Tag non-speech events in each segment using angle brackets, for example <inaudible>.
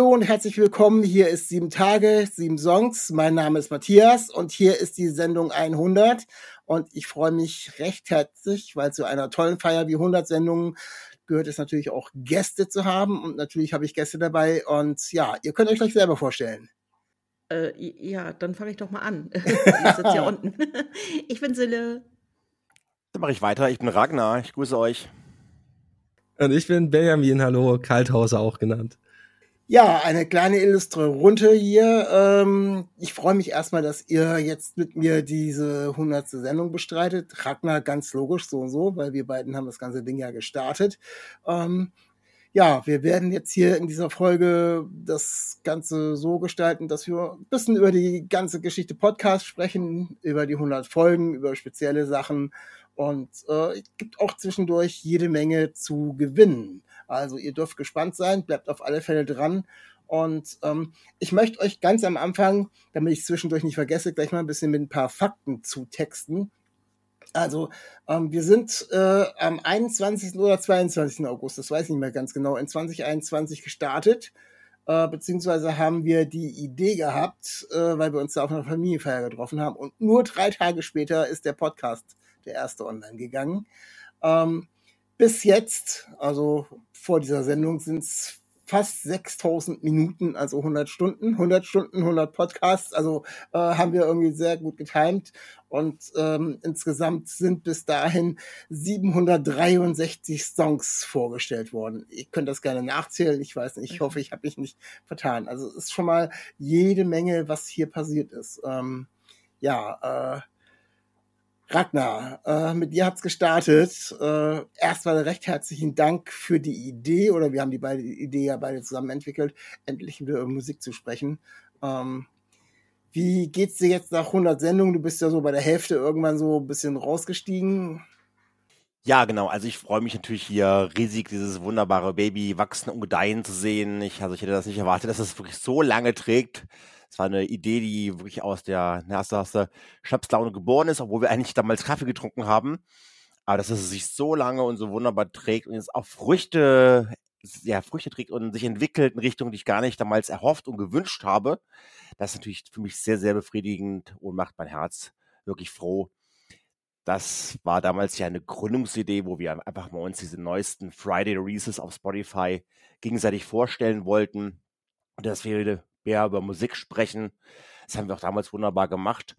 Hallo und herzlich willkommen. Hier ist sieben Tage, sieben Songs. Mein Name ist Matthias und hier ist die Sendung 100. Und ich freue mich recht herzlich, weil zu einer tollen Feier wie 100 Sendungen gehört es natürlich auch Gäste zu haben. Und natürlich habe ich Gäste dabei. Und ja, ihr könnt euch gleich selber vorstellen. Äh, ja, dann fange ich doch mal an. <laughs> ich sitze hier <laughs> unten. <laughs> Ich bin Sille. Dann mache ich weiter. Ich bin Ragnar. Ich grüße euch. Und ich bin Benjamin, hallo, Kalthauser auch genannt. Ja, eine kleine illustre Runde hier. Ähm, ich freue mich erstmal, dass ihr jetzt mit mir diese 100. Sendung bestreitet. Ragnar ganz logisch so und so, weil wir beiden haben das ganze Ding ja gestartet. Ähm, ja, wir werden jetzt hier in dieser Folge das Ganze so gestalten, dass wir ein bisschen über die ganze Geschichte Podcast sprechen, über die 100 Folgen, über spezielle Sachen und äh, es gibt auch zwischendurch jede Menge zu gewinnen. Also ihr dürft gespannt sein, bleibt auf alle Fälle dran. Und ähm, ich möchte euch ganz am Anfang, damit ich zwischendurch nicht vergesse, gleich mal ein bisschen mit ein paar Fakten zutexten. Also, ähm, wir sind äh, am 21. oder 22. August, das weiß ich nicht mehr ganz genau, in 2021 gestartet. Äh, beziehungsweise haben wir die Idee gehabt, äh, weil wir uns da auf einer Familienfeier getroffen haben. Und nur drei Tage später ist der Podcast, der erste, online gegangen. Ähm, bis jetzt, also vor dieser Sendung, sind es fast 6000 Minuten, also 100 Stunden, 100 Stunden, 100 Podcasts, also äh, haben wir irgendwie sehr gut getimt und ähm, insgesamt sind bis dahin 763 Songs vorgestellt worden. Ihr könnt das gerne nachzählen, ich weiß nicht, ich hoffe, ich habe mich nicht vertan. Also es ist schon mal jede Menge, was hier passiert ist. Ähm, ja, äh, Ragnar, äh, mit dir hat's gestartet. Äh, erstmal recht herzlichen Dank für die Idee, oder wir haben die beide Idee ja beide zusammen entwickelt, endlich wieder über Musik zu sprechen. Ähm, wie geht's dir jetzt nach 100 Sendungen? Du bist ja so bei der Hälfte irgendwann so ein bisschen rausgestiegen. Ja, genau. Also ich freue mich natürlich hier riesig, dieses wunderbare Baby wachsen und gedeihen zu sehen. Ich, also ich hätte das nicht erwartet, dass es wirklich so lange trägt. Es war eine Idee, die wirklich aus der, na, aus der, Schnapslaune geboren ist, obwohl wir eigentlich damals Kaffee getrunken haben. Aber dass es sich so lange und so wunderbar trägt und jetzt auch Früchte, ja, Früchte trägt und sich entwickelt in Richtung, die ich gar nicht damals erhofft und gewünscht habe, das ist natürlich für mich sehr, sehr befriedigend und macht mein Herz wirklich froh. Das war damals ja eine Gründungsidee, wo wir einfach mal uns diese neuesten Friday Releases auf Spotify gegenseitig vorstellen wollten. Und dass wir mehr über Musik sprechen. Das haben wir auch damals wunderbar gemacht.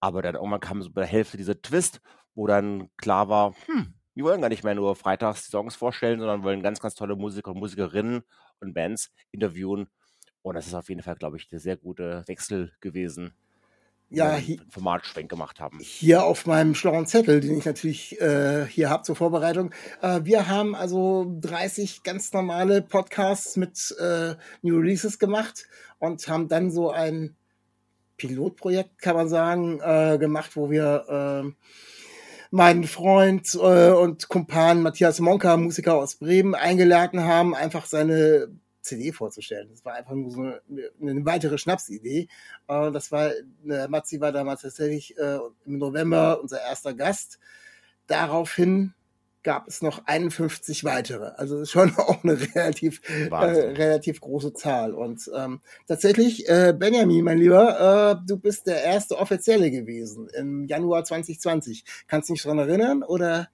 Aber dann irgendwann kam so bei der Hälfte dieser Twist, wo dann klar war, hm, wir wollen gar nicht mehr nur freitags die Songs vorstellen, sondern wollen ganz, ganz tolle Musiker und Musikerinnen und Bands interviewen. Und das ist auf jeden Fall, glaube ich, der sehr gute Wechsel gewesen, Ja, Formatschwenk gemacht haben. hier auf meinem schlauen Zettel, den ich natürlich äh, hier habe zur Vorbereitung. Äh, wir haben also 30 ganz normale Podcasts mit äh, New Releases gemacht und haben dann so ein Pilotprojekt, kann man sagen, äh, gemacht, wo wir äh, meinen Freund äh, und Kumpan Matthias Monka, Musiker aus Bremen, eingeladen haben, einfach seine CD vorzustellen. Das war einfach nur so eine, eine weitere Schnapsidee. Äh, das war, äh, Matzi war damals tatsächlich äh, im November unser erster Gast. Daraufhin gab es noch 51 weitere. Also das ist schon <laughs> auch eine relativ, äh, relativ große Zahl. Und ähm, tatsächlich, äh, Benjamin, mein Lieber, äh, du bist der erste Offizielle gewesen im Januar 2020. Kannst du dich dran erinnern? Oder?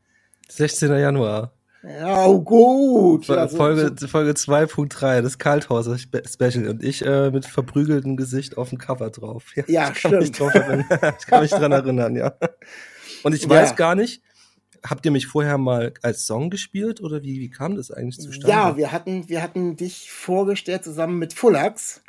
16. Januar. Ja, oh, gut. Ja, Folge, so- Folge 2.3, das Kalthauser Spe- Special und ich äh, mit verprügeltem Gesicht auf dem Cover drauf. Ja, ich kann mich stimmt. drauf erinnern. <laughs> ich kann mich dran erinnern, ja. Und ich Ja. weiß gar nicht, habt ihr mich vorher mal als Song gespielt oder wie, wie kam das eigentlich zustande? Ja, wir hatten, wir hatten dich vorgestellt zusammen mit Fullax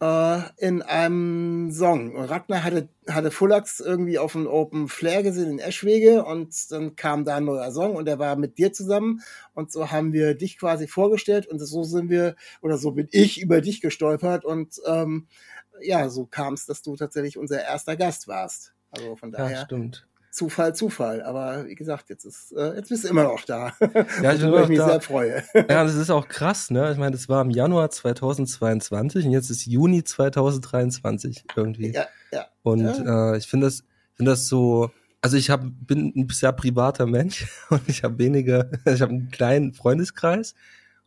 äh, in einem Song. Und Ragnar hatte, hatte Fullax irgendwie auf dem Open Flair gesehen in Eschwege und dann kam da ein neuer Song und der war mit dir zusammen und so haben wir dich quasi vorgestellt und so sind wir, oder so bin ich über dich gestolpert und ähm, ja, so kam es, dass du tatsächlich unser erster Gast warst. Also von daher. Ja, stimmt. Zufall, Zufall. Aber wie gesagt, jetzt ist, äh, jetzt bist du immer noch da. <laughs> Ja, ich bin immer ich mich noch da. sehr freue. Ja, das ist auch krass, ne? Ich meine, das war im Januar 2022 und jetzt ist Juni 2023 irgendwie. ja, ja. Und Ja. äh, ich finde das, finde das so, also ich hab, bin ein sehr privater Mensch <laughs> und ich habe wenige, <laughs> ich habe einen kleinen Freundeskreis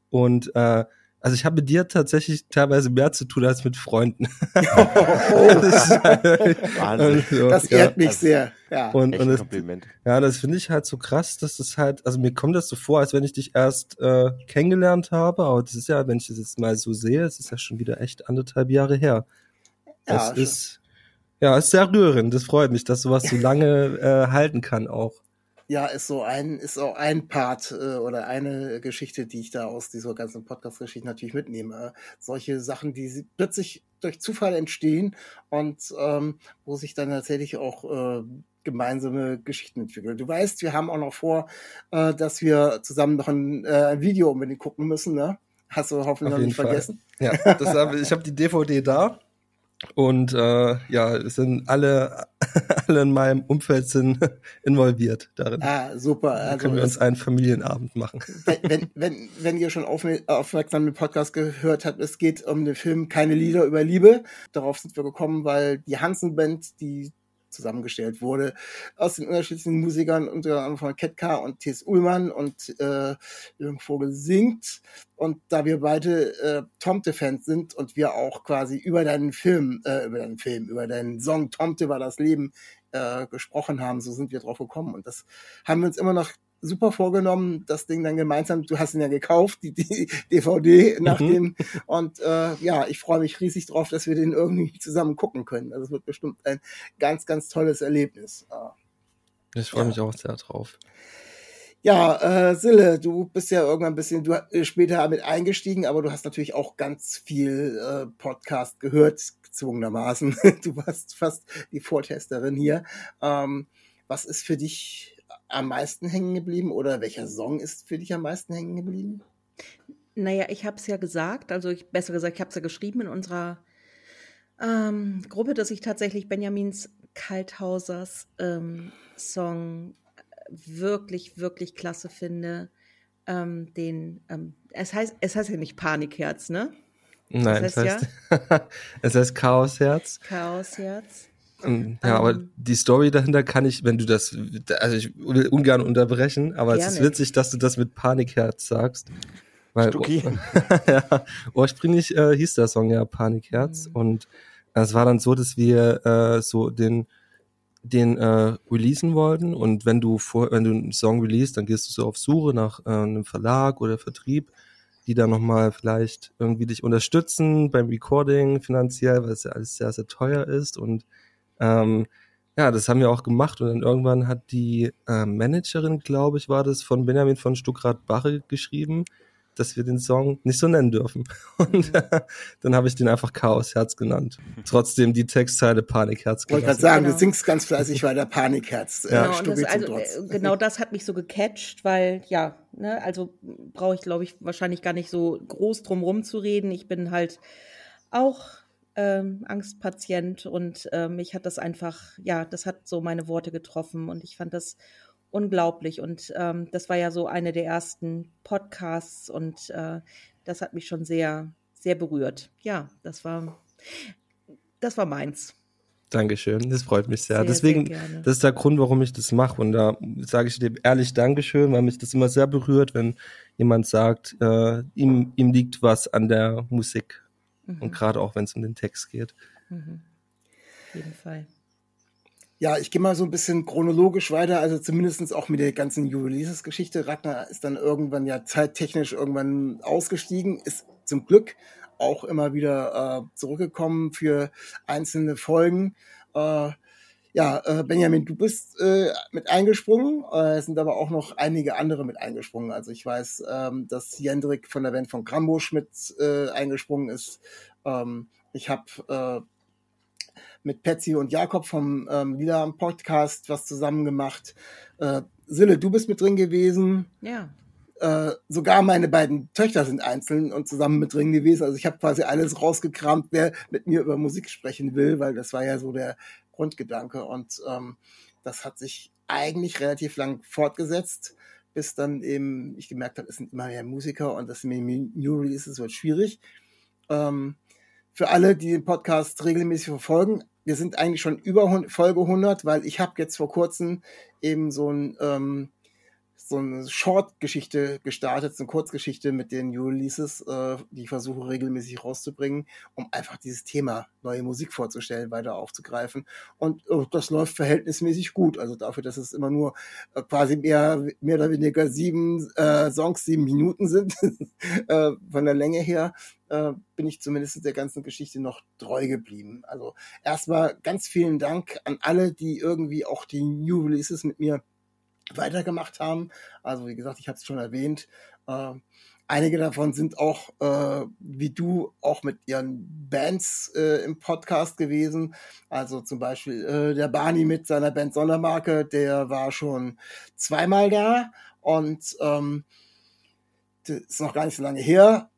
und äh, also ich habe mit dir tatsächlich teilweise mehr zu tun als mit Freunden. <laughs> <laughs> Wahnsinn. also, Das ja. ehrt mich sehr. Ja. Und, Echt und ein das, Kompliment. ja, das finde ich halt so krass, dass das halt, also mir kommt das so vor, als wenn ich dich erst äh, kennengelernt habe, aber das ist ja, wenn ich das jetzt mal so sehe, es ist ja schon wieder echt anderthalb Jahre her. Das Ja, schon. ist, ja, ist sehr rührend. Das freut mich, dass sowas so lange äh, halten kann auch. Ja, ist so ein, ist auch ein Part äh, oder eine Geschichte, die ich da aus dieser ganzen Podcast-Geschichte natürlich mitnehme. Äh, solche Sachen, die plötzlich durch Zufall entstehen und ähm, wo sich dann tatsächlich auch äh, gemeinsame Geschichten entwickeln. Du weißt, wir haben auch noch vor, äh, dass wir zusammen noch ein, äh, ein Video unbedingt gucken müssen, ne? Hast du hoffentlich Auf noch nicht Fall. vergessen? Ja, das ich habe die DVD da und äh, ja, es sind alle, <laughs> alle in meinem Umfeld sind <laughs> involviert darin. Ah, super. Also können wir uns einen Familienabend machen. <laughs> wenn, wenn, wenn, ihr schon auf, aufmerksam den Podcast gehört habt, es geht um den Film Keine Lieder über Liebe. Darauf sind wir gekommen, weil die Hansen-Band, die zusammengestellt wurde, aus den unterschiedlichen Musikern, unter anderem von Ketka und T.S. Ullmann und äh, Jürgen Vogel singt. Und da wir beide äh, Tomte-Fans sind und wir auch quasi über deinen Film, äh, über deinen Film, über deinen Song Tomte war das Leben äh, gesprochen haben, so sind wir drauf gekommen. Und das haben wir uns immer noch super vorgenommen, das Ding dann gemeinsam, du hast ihn ja gekauft, die, die DVD nach Mhm. dem. Und äh, ja, ich freue mich riesig drauf, dass wir den irgendwie zusammen gucken können. Also es wird bestimmt ein ganz, ganz tolles Erlebnis. Ich freue Ja. mich auch sehr drauf. Ja, äh, Sille, du bist ja irgendwann ein bisschen du, äh, später mit eingestiegen, aber du hast natürlich auch ganz viel äh, Podcast gehört, gezwungenermaßen. <laughs> Du warst fast die Vortesterin hier. Ähm, was ist für dich am meisten hängen geblieben oder welcher Song ist für dich am meisten hängen geblieben? Naja, ich habe es ja gesagt, also ich, besser gesagt, ich habe es ja geschrieben in unserer ähm, Gruppe, dass ich tatsächlich Benjamins Kalthausers ähm, Song wirklich, wirklich klasse finde. Ähm, den, ähm, es heißt, es heißt ja nicht Panikherz, ne? Nein, heißt das heißt, <laughs> es heißt Chaosherz. Chaosherz. Ähm, Ja, aber Ähm. die Story dahinter kann ich, wenn du das, also ich will ungern unterbrechen, aber es ist Gerne. witzig, dass du das mit Panikherz sagst. Weil Stucki. <laughs> ja, ursprünglich äh, hieß der Song ja Panikherz Mhm. und es war dann so, dass wir äh, so den den äh, releasen wollten und wenn du vor, wenn du einen Song release, dann gehst du so auf Suche nach äh, einem Verlag oder Vertrieb, die dann nochmal vielleicht irgendwie dich unterstützen beim Recording finanziell, weil es ja alles sehr, sehr teuer ist und ähm, ja, das haben wir auch gemacht und dann irgendwann hat die äh, Managerin, glaube ich, war das, von Benjamin von Stuckrad-Barre geschrieben, dass wir den Song nicht so nennen dürfen. <laughs> Und äh, <laughs> dann habe ich den einfach Chaosherz genannt. Trotzdem die Textzeile Panikherz Ich wollte gerade sagen, Genau. du singst ganz fleißig weiter Panikherz. Ja. Äh, Genau, das, also, äh, genau das hat mich so gecatcht, weil, ja, ne, also brauche ich, glaube ich, wahrscheinlich gar nicht so groß drum rum zu reden. Ich bin halt auch ähm, Angstpatient und äh, mich hat das einfach, ja, das hat so meine Worte getroffen und ich fand das unglaublich. Und ähm, das war ja so eine der ersten Podcasts und äh, das hat mich schon sehr, sehr berührt. Ja, das war, das war meins. Dankeschön, das freut mich sehr. Sehr, Deswegen, sehr das ist der Grund, warum ich das mache. Und da sage ich dir ehrlich Dankeschön, weil mich das immer sehr berührt, wenn jemand sagt, äh, ihm, ihm liegt was an der Musik. Mhm. Und gerade auch, wenn es um den Text geht. Mhm. Auf jeden Fall. Ja, ich gehe mal so ein bisschen chronologisch weiter, also zumindestens auch mit der ganzen Ulysses-Geschichte. Ragnar ist dann irgendwann ja zeittechnisch irgendwann ausgestiegen, ist zum Glück auch immer wieder äh, zurückgekommen für einzelne Folgen. Äh, Ja, äh, Benjamin, du bist äh, mit eingesprungen. Äh, es sind aber auch noch einige andere mit eingesprungen. Also ich weiß, ähm, dass Jendrik von der Band von Krambusch mit äh, eingesprungen ist. Ähm, ich habe äh, mit Patsy und Jakob vom ähm, Lieder am Podcast was zusammen gemacht. Äh, Sille, du bist mit drin gewesen. Ja. Äh, sogar meine beiden Töchter sind einzeln und zusammen mit drin gewesen. Also ich habe quasi alles rausgekramt, wer mit mir über Musik sprechen will, weil das war ja so der Grundgedanke. Und ähm, das hat sich eigentlich relativ lang fortgesetzt, bis dann eben ich gemerkt habe, es sind immer mehr Musiker und das mit New Releases wird schwierig. Ähm, für alle, die den Podcast regelmäßig verfolgen, wir sind eigentlich schon über Folge 100, weil ich habe jetzt vor kurzem eben so ein ähm, so eine Short-Geschichte gestartet, so eine Kurzgeschichte mit den New Releases, äh, die ich versuche regelmäßig rauszubringen, um einfach dieses Thema neue Musik vorzustellen, weiter aufzugreifen. Und äh, das läuft verhältnismäßig gut. Also dafür, dass es immer nur äh, quasi mehr, mehr oder weniger sieben äh, Songs, sieben Minuten sind, <laughs> äh, von der Länge her, äh, bin ich zumindest der ganzen Geschichte noch treu geblieben. Also erstmal ganz vielen Dank an alle, die irgendwie auch die New Releases mit mir weitergemacht haben. Also wie gesagt, ich habe es schon erwähnt. Äh, einige davon sind auch, äh, wie du, auch mit ihren Bands äh, im Podcast gewesen. Also zum Beispiel äh, der Barney mit seiner Band Sondermarke, der war schon zweimal da und ähm, das ist noch gar nicht so lange her.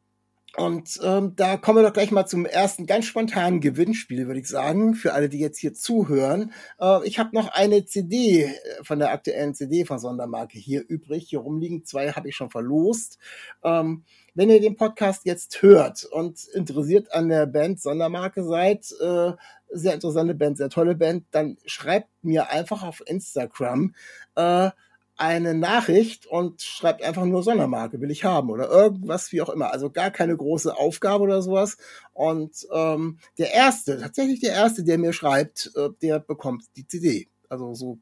Und ähm, da kommen wir doch gleich mal zum ersten ganz spontanen Gewinnspiel, würde ich sagen, für alle, die jetzt hier zuhören. Äh, ich habe noch eine CD äh, von der aktuellen CD von Sondermarke hier übrig. Hier rumliegen zwei habe ich schon verlost. Ähm, wenn ihr den Podcast jetzt hört und interessiert an der Band Sondermarke seid, äh, sehr interessante Band, sehr tolle Band, dann schreibt mir einfach auf Instagram. Äh, eine Nachricht und schreibt einfach nur Sondermarke, will ich haben oder irgendwas, wie auch immer. Also gar keine große Aufgabe oder sowas. Und ähm, der Erste, tatsächlich der Erste, der mir schreibt, äh, der bekommt die CD. Also so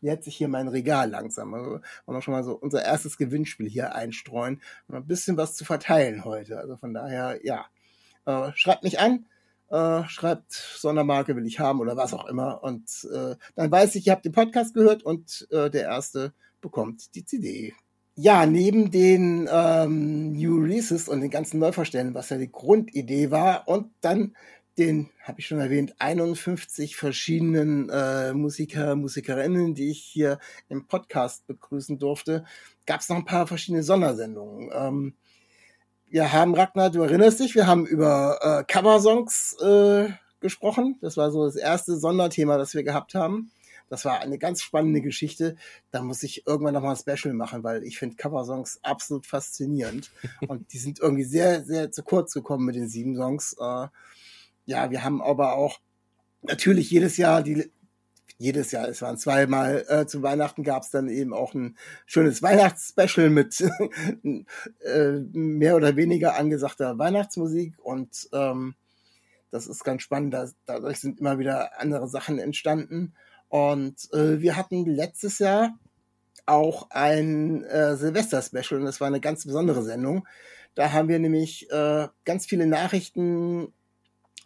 nähert sich hier mein Regal langsam. Also wollen wir schon mal so unser erstes Gewinnspiel hier einstreuen. Ein bisschen was zu verteilen heute. Also von daher, ja. Äh, schreibt mich an äh, schreibt Sondermarke will ich haben oder was auch immer. Und äh, dann weiß ich, ihr habt den Podcast gehört und äh, der erste bekommt die CD. Ja, neben den ähm, New Releases und den ganzen Neuverstellen, was ja die Grundidee war, und dann den, habe ich schon erwähnt, 51 verschiedenen äh, Musiker, Musikerinnen, die ich hier im Podcast begrüßen durfte, gab es noch ein paar verschiedene Sondersendungen. Ähm, wir haben, Ragnar, du erinnerst dich, wir haben über äh, Coversongs äh, gesprochen. Das war so das erste Sonderthema, das wir gehabt haben. Das war eine ganz spannende Geschichte. Da muss ich irgendwann nochmal ein Special machen, weil ich finde Coversongs absolut faszinierend. <laughs> Und die sind irgendwie sehr, sehr zu kurz gekommen mit den sieben Songs. Äh, ja, wir haben aber auch natürlich jedes Jahr die jedes Jahr, es waren zweimal äh, zu Weihnachten gab es dann eben auch ein schönes Weihnachtsspecial mit <laughs> äh, mehr oder weniger angesagter Weihnachtsmusik und ähm, das ist ganz spannend. Da, dadurch sind immer wieder andere Sachen entstanden. Und äh, wir hatten letztes Jahr auch ein äh, Silvester-Special und das war eine ganz besondere Sendung. Da haben wir nämlich äh, ganz viele Nachrichten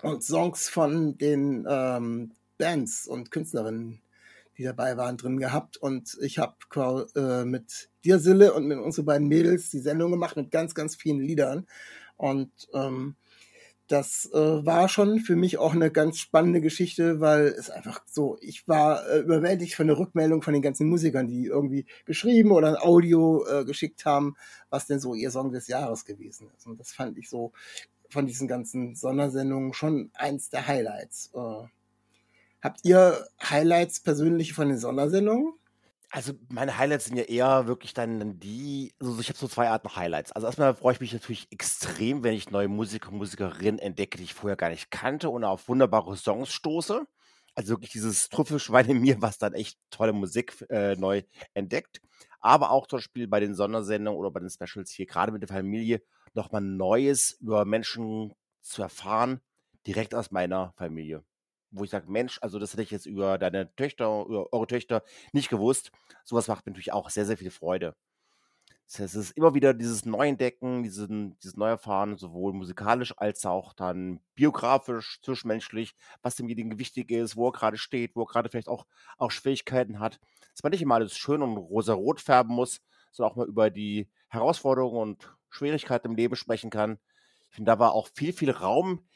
und Songs von den ähm, Bands und Künstlerinnen, die dabei waren, drin gehabt. Und ich habe äh, mit dir, Sille, und mit unseren beiden Mädels die Sendung gemacht mit ganz, ganz vielen Liedern. Und ähm, das äh, war schon für mich auch eine ganz spannende Geschichte, weil es einfach so, ich war äh, überwältigt von der Rückmeldung von den ganzen Musikern, die irgendwie geschrieben oder ein Audio äh, geschickt haben, was denn so ihr Song des Jahres gewesen ist. Und das fand ich so von diesen ganzen Sondersendungen schon eins der Highlights. Äh, Habt ihr Highlights persönlich von den Sondersendungen? Also meine Highlights sind ja eher wirklich dann die, also ich habe so zwei Arten Highlights. Also erstmal freue ich mich natürlich extrem, wenn ich neue Musiker und Musikerinnen entdecke, die ich vorher gar nicht kannte und auf wunderbare Songs stoße. Also wirklich dieses Trüffelschwein in mir, was dann echt tolle Musik äh, neu entdeckt. Aber auch zum Beispiel bei den Sondersendungen oder bei den Specials hier, gerade mit der Familie, nochmal Neues über Menschen zu erfahren, direkt aus meiner Familie wo ich sage, Mensch, also das hätte ich jetzt über deine Töchter, über eure Töchter nicht gewusst. Sowas macht mir natürlich auch sehr, sehr viel Freude. Es ist immer wieder dieses Neuentdecken, diesen, dieses Neuerfahren, sowohl musikalisch als auch dann biografisch, zwischenmenschlich, was demjenigen wichtig ist, wo er gerade steht, wo er gerade vielleicht auch, auch Schwierigkeiten hat. Dass man nicht immer alles schön und rosa-rot färben muss, sondern auch mal über die Herausforderungen und Schwierigkeiten im Leben sprechen kann. Ich finde, da war auch viel, viel Raum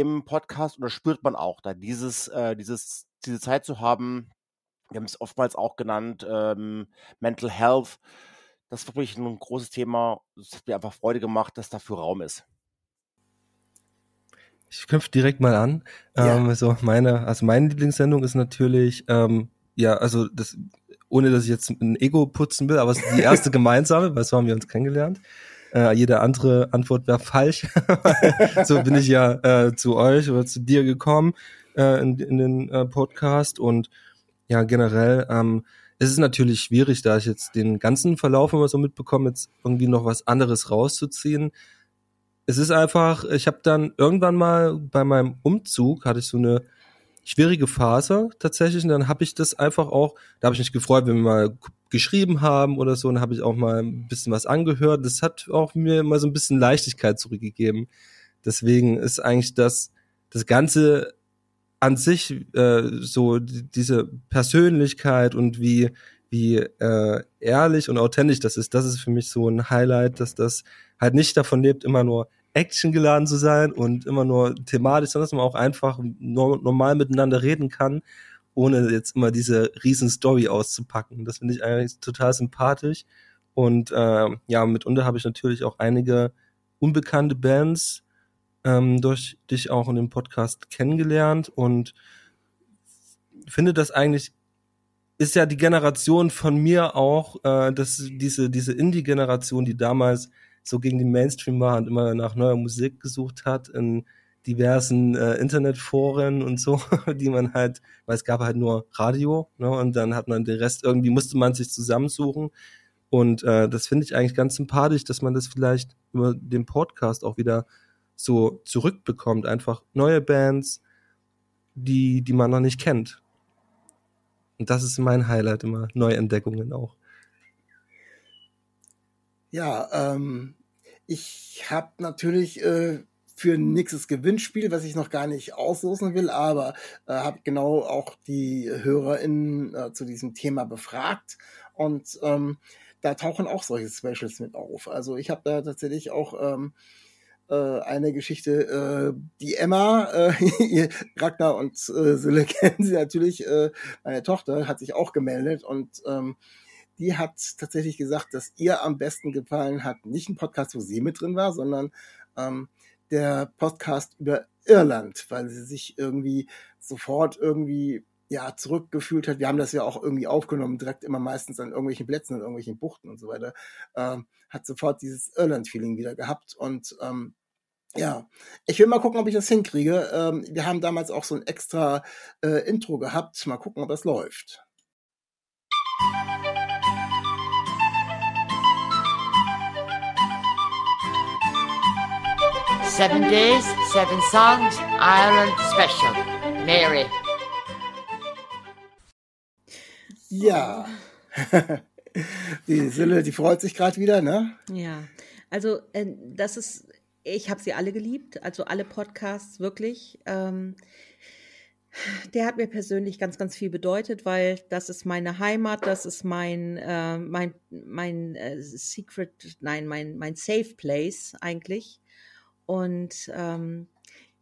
im Podcast und das spürt man auch, da dieses, äh, dieses, diese Zeit zu haben. Wir haben es oftmals auch genannt, ähm, Mental Health. Das ist wirklich ein großes Thema. Es hat mir einfach Freude gemacht, dass dafür Raum ist. Ich knüpfe direkt mal an. Ja. Ähm, so meine, also meine Lieblingssendung ist natürlich, ähm, ja, also das, ohne dass ich jetzt ein Ego putzen will, aber es ist die erste <laughs> gemeinsame, weil so haben wir uns kennengelernt. Äh, jede andere Antwort wäre falsch. <laughs> so bin ich ja äh, zu euch oder zu dir gekommen äh, in, in den äh, Podcast und ja, generell, ähm, es ist natürlich schwierig, da ich jetzt den ganzen Verlauf immer so mitbekomme, jetzt irgendwie noch was anderes rauszuziehen. Es ist einfach, ich habe dann irgendwann mal bei meinem Umzug hatte ich so eine schwierige Phase tatsächlich und dann habe ich das einfach auch, da habe ich mich gefreut, wenn wir mal geschrieben haben oder so, und dann habe ich auch mal ein bisschen was angehört. Das hat auch mir mal so ein bisschen Leichtigkeit zurückgegeben. Deswegen ist eigentlich das, das Ganze an sich äh, so diese Persönlichkeit und wie wie äh, ehrlich und authentisch das ist, das ist für mich so ein Highlight, dass das halt nicht davon lebt, immer nur Action geladen zu sein und immer nur thematisch, sondern dass man auch einfach normal miteinander reden kann, ohne jetzt immer diese riesen Story auszupacken. Das finde ich eigentlich total sympathisch. Und äh, ja, mitunter habe ich natürlich auch einige unbekannte Bands ähm, durch dich auch in dem Podcast kennengelernt und finde das eigentlich ist ja die Generation von mir auch, äh, dass diese diese Indie-Generation, die damals so gegen den Mainstream war und immer nach neuer Musik gesucht hat in diversen äh, Internetforen und so, <laughs> die man halt, weil es gab halt nur Radio, ne, und dann hat man den Rest irgendwie musste man sich zusammensuchen und äh, das finde ich eigentlich ganz sympathisch, dass man das vielleicht über den Podcast auch wieder so zurückbekommt. Einfach neue Bands, die, die man noch nicht kennt. Und das ist mein Highlight immer, Neuentdeckungen auch. Ja, ähm, ich habe natürlich äh, für nächstes Gewinnspiel, was ich noch gar nicht auslosen will, aber äh, habe genau auch die HörerInnen äh, zu diesem Thema befragt und ähm, da tauchen auch solche Specials mit auf. Also ich habe da tatsächlich auch ähm, äh, eine Geschichte, äh, die Emma, äh, <laughs> Ragnar und äh, Sille <laughs> kennen sie natürlich, äh, meine Tochter hat sich auch gemeldet und ähm, die hat tatsächlich gesagt, dass ihr am besten gefallen hat, nicht ein Podcast, wo sie mit drin war, sondern ähm, der Podcast über Irland, weil sie sich irgendwie sofort irgendwie ja, zurückgefühlt hat. Wir haben das ja auch irgendwie aufgenommen, direkt immer meistens an irgendwelchen Plätzen, in irgendwelchen Buchten und so weiter. Ähm, hat sofort dieses Irland-Feeling wieder gehabt. Und ähm, ja, ich will mal gucken, ob ich das hinkriege. Ähm, wir haben damals auch so ein extra äh, Intro gehabt. Mal gucken, ob das läuft. Seven days, seven songs, Ireland special. Mary. Ja. <laughs> die Sille, die freut sich gerade wieder, ne? Ja. Also, äh, das ist ich habe sie alle geliebt, also alle Podcasts wirklich. Ähm, der hat mir persönlich ganz, ganz viel bedeutet, weil das ist meine Heimat, das ist mein, äh, mein, mein äh, Secret, nein, mein, mein Safe Place eigentlich. Und ähm,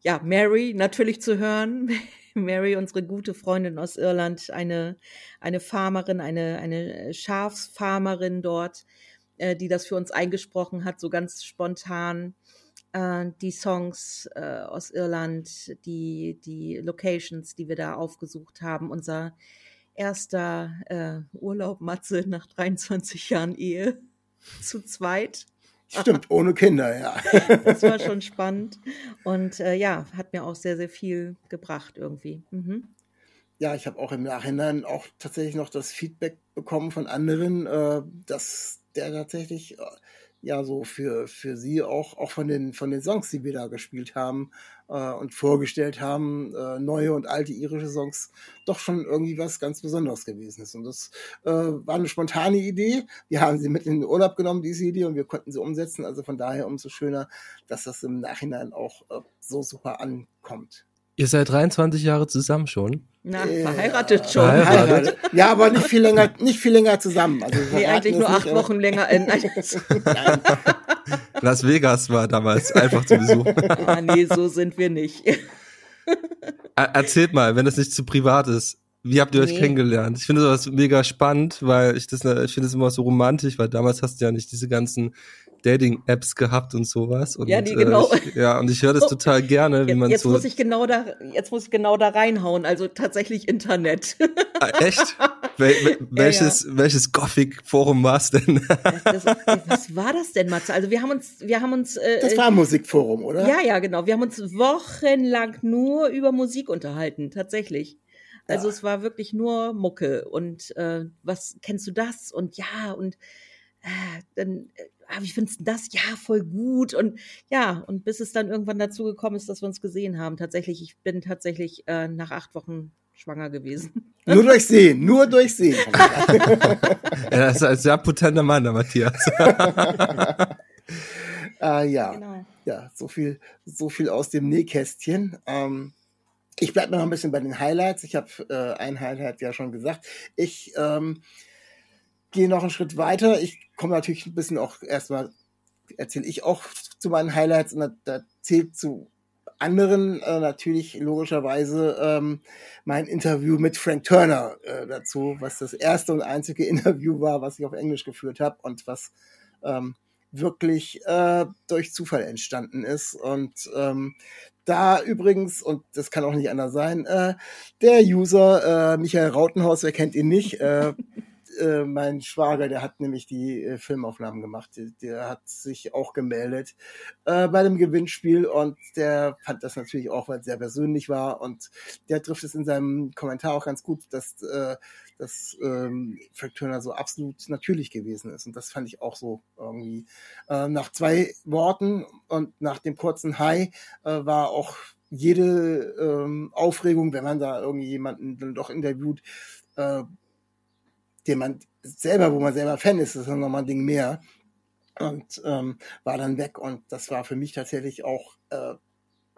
ja, Mary natürlich zu hören. <laughs> Mary, unsere gute Freundin aus Irland, eine, eine Farmerin, eine, eine Schafsfarmerin dort, äh, die das für uns eingesprochen hat, so ganz spontan äh, die Songs äh, aus Irland, die, die Locations, die wir da aufgesucht haben. Unser erster äh, Urlaub, Matze, nach 23 Jahren Ehe <laughs> zu zweit. Stimmt, ohne Kinder, ja. <laughs> das war schon spannend. Und äh, ja, hat mir auch sehr, sehr viel gebracht irgendwie. Mhm. Ja, ich habe auch im Nachhinein auch tatsächlich noch das Feedback bekommen von anderen, äh, dass der tatsächlich äh, ja so für, für sie auch, auch von den, von den Songs, die wir da gespielt haben, äh, und vorgestellt haben, äh, neue und alte irische Songs, doch schon irgendwie was ganz Besonderes gewesen ist. Und das äh, war eine spontane Idee. Wir haben sie mit in den Urlaub genommen, diese Idee, und wir konnten sie umsetzen. Also von daher umso schöner, dass das im Nachhinein auch äh, so super ankommt. Ihr seid 23 Jahre zusammen schon. Na, Ja. verheiratet schon. Verheiratet. Heiratet. Ja, aber nicht viel länger, nicht viel länger zusammen. Also Nee, eigentlich nur acht aber- Wochen länger. Äh, <laughs> nein. Nein. Las Vegas war damals einfach zu besuchen. ah, nee, so sind wir nicht. Er- Erzählt mal, wenn das nicht zu privat ist. Wie habt ihr euch Nee. kennengelernt? Ich finde sowas mega spannend, weil ich das, ich finde es immer so romantisch, weil damals hast du ja nicht diese ganzen Dating-Apps gehabt und sowas. Und, Ja, die genau. Äh, ich, ja, und ich höre das total gerne, wie man Jetzt so. muss ich genau da, jetzt muss ich genau da reinhauen. Also tatsächlich Internet. Ah, echt? Wel, wel, <laughs> welches, welches Gothic-Forum war es denn? Das, was war das denn, Matze? Also wir haben uns, wir haben uns, äh, Das war ein Musikforum, oder? ja, ja, genau. Wir haben uns wochenlang nur über Musik unterhalten, tatsächlich. Also Ja. es war wirklich nur Mucke und äh, was kennst du das? Und ja, und äh, dann, äh, ah, wie findest du das? Ja, voll gut. Und ja, und bis es dann irgendwann dazu gekommen ist, dass wir uns gesehen haben. Tatsächlich, ich bin tatsächlich äh, nach acht Wochen schwanger gewesen. <laughs> Nur durch Sehen, nur durch Sehen. <laughs> Ja, das ist ein sehr potenter Mann, der Matthias. äh, <laughs> ja. Genau. ja, so viel, so viel aus dem Nähkästchen. Ähm, ich bleibe noch ein bisschen bei den Highlights. Ich habe äh, ein Highlight ja schon gesagt. Ich ähm, gehe noch einen Schritt weiter. Ich komme natürlich ein bisschen auch erstmal, erzähle ich auch zu meinen Highlights und da, zählt zu anderen äh, natürlich logischerweise ähm, mein Interview mit Frank Turner äh, dazu, was das erste und einzige <laughs> Interview war, was ich auf Englisch geführt habe und was ähm, wirklich äh, durch Zufall entstanden ist. Und ähm, da übrigens, und das kann auch nicht anders sein, äh, der User äh, Michael Rautenhaus, wer kennt ihn nicht, äh, äh, mein Schwager, der hat nämlich die äh, Filmaufnahmen gemacht, der, der hat sich auch gemeldet äh, bei dem Gewinnspiel und der fand das natürlich auch, weil es sehr persönlich war und der trifft es in seinem Kommentar auch ganz gut, dass, äh, dass ähm, Frank Turner so absolut natürlich gewesen ist und das fand ich auch so irgendwie. Äh, nach zwei Worten und nach dem kurzen Hi äh, war auch jede ähm, Aufregung, wenn man da irgendwie jemanden dann doch interviewt, äh, den man selber, wo man selber Fan ist, das ist nochmal ein Ding mehr. Und ähm, war dann weg. Und das war für mich tatsächlich auch äh,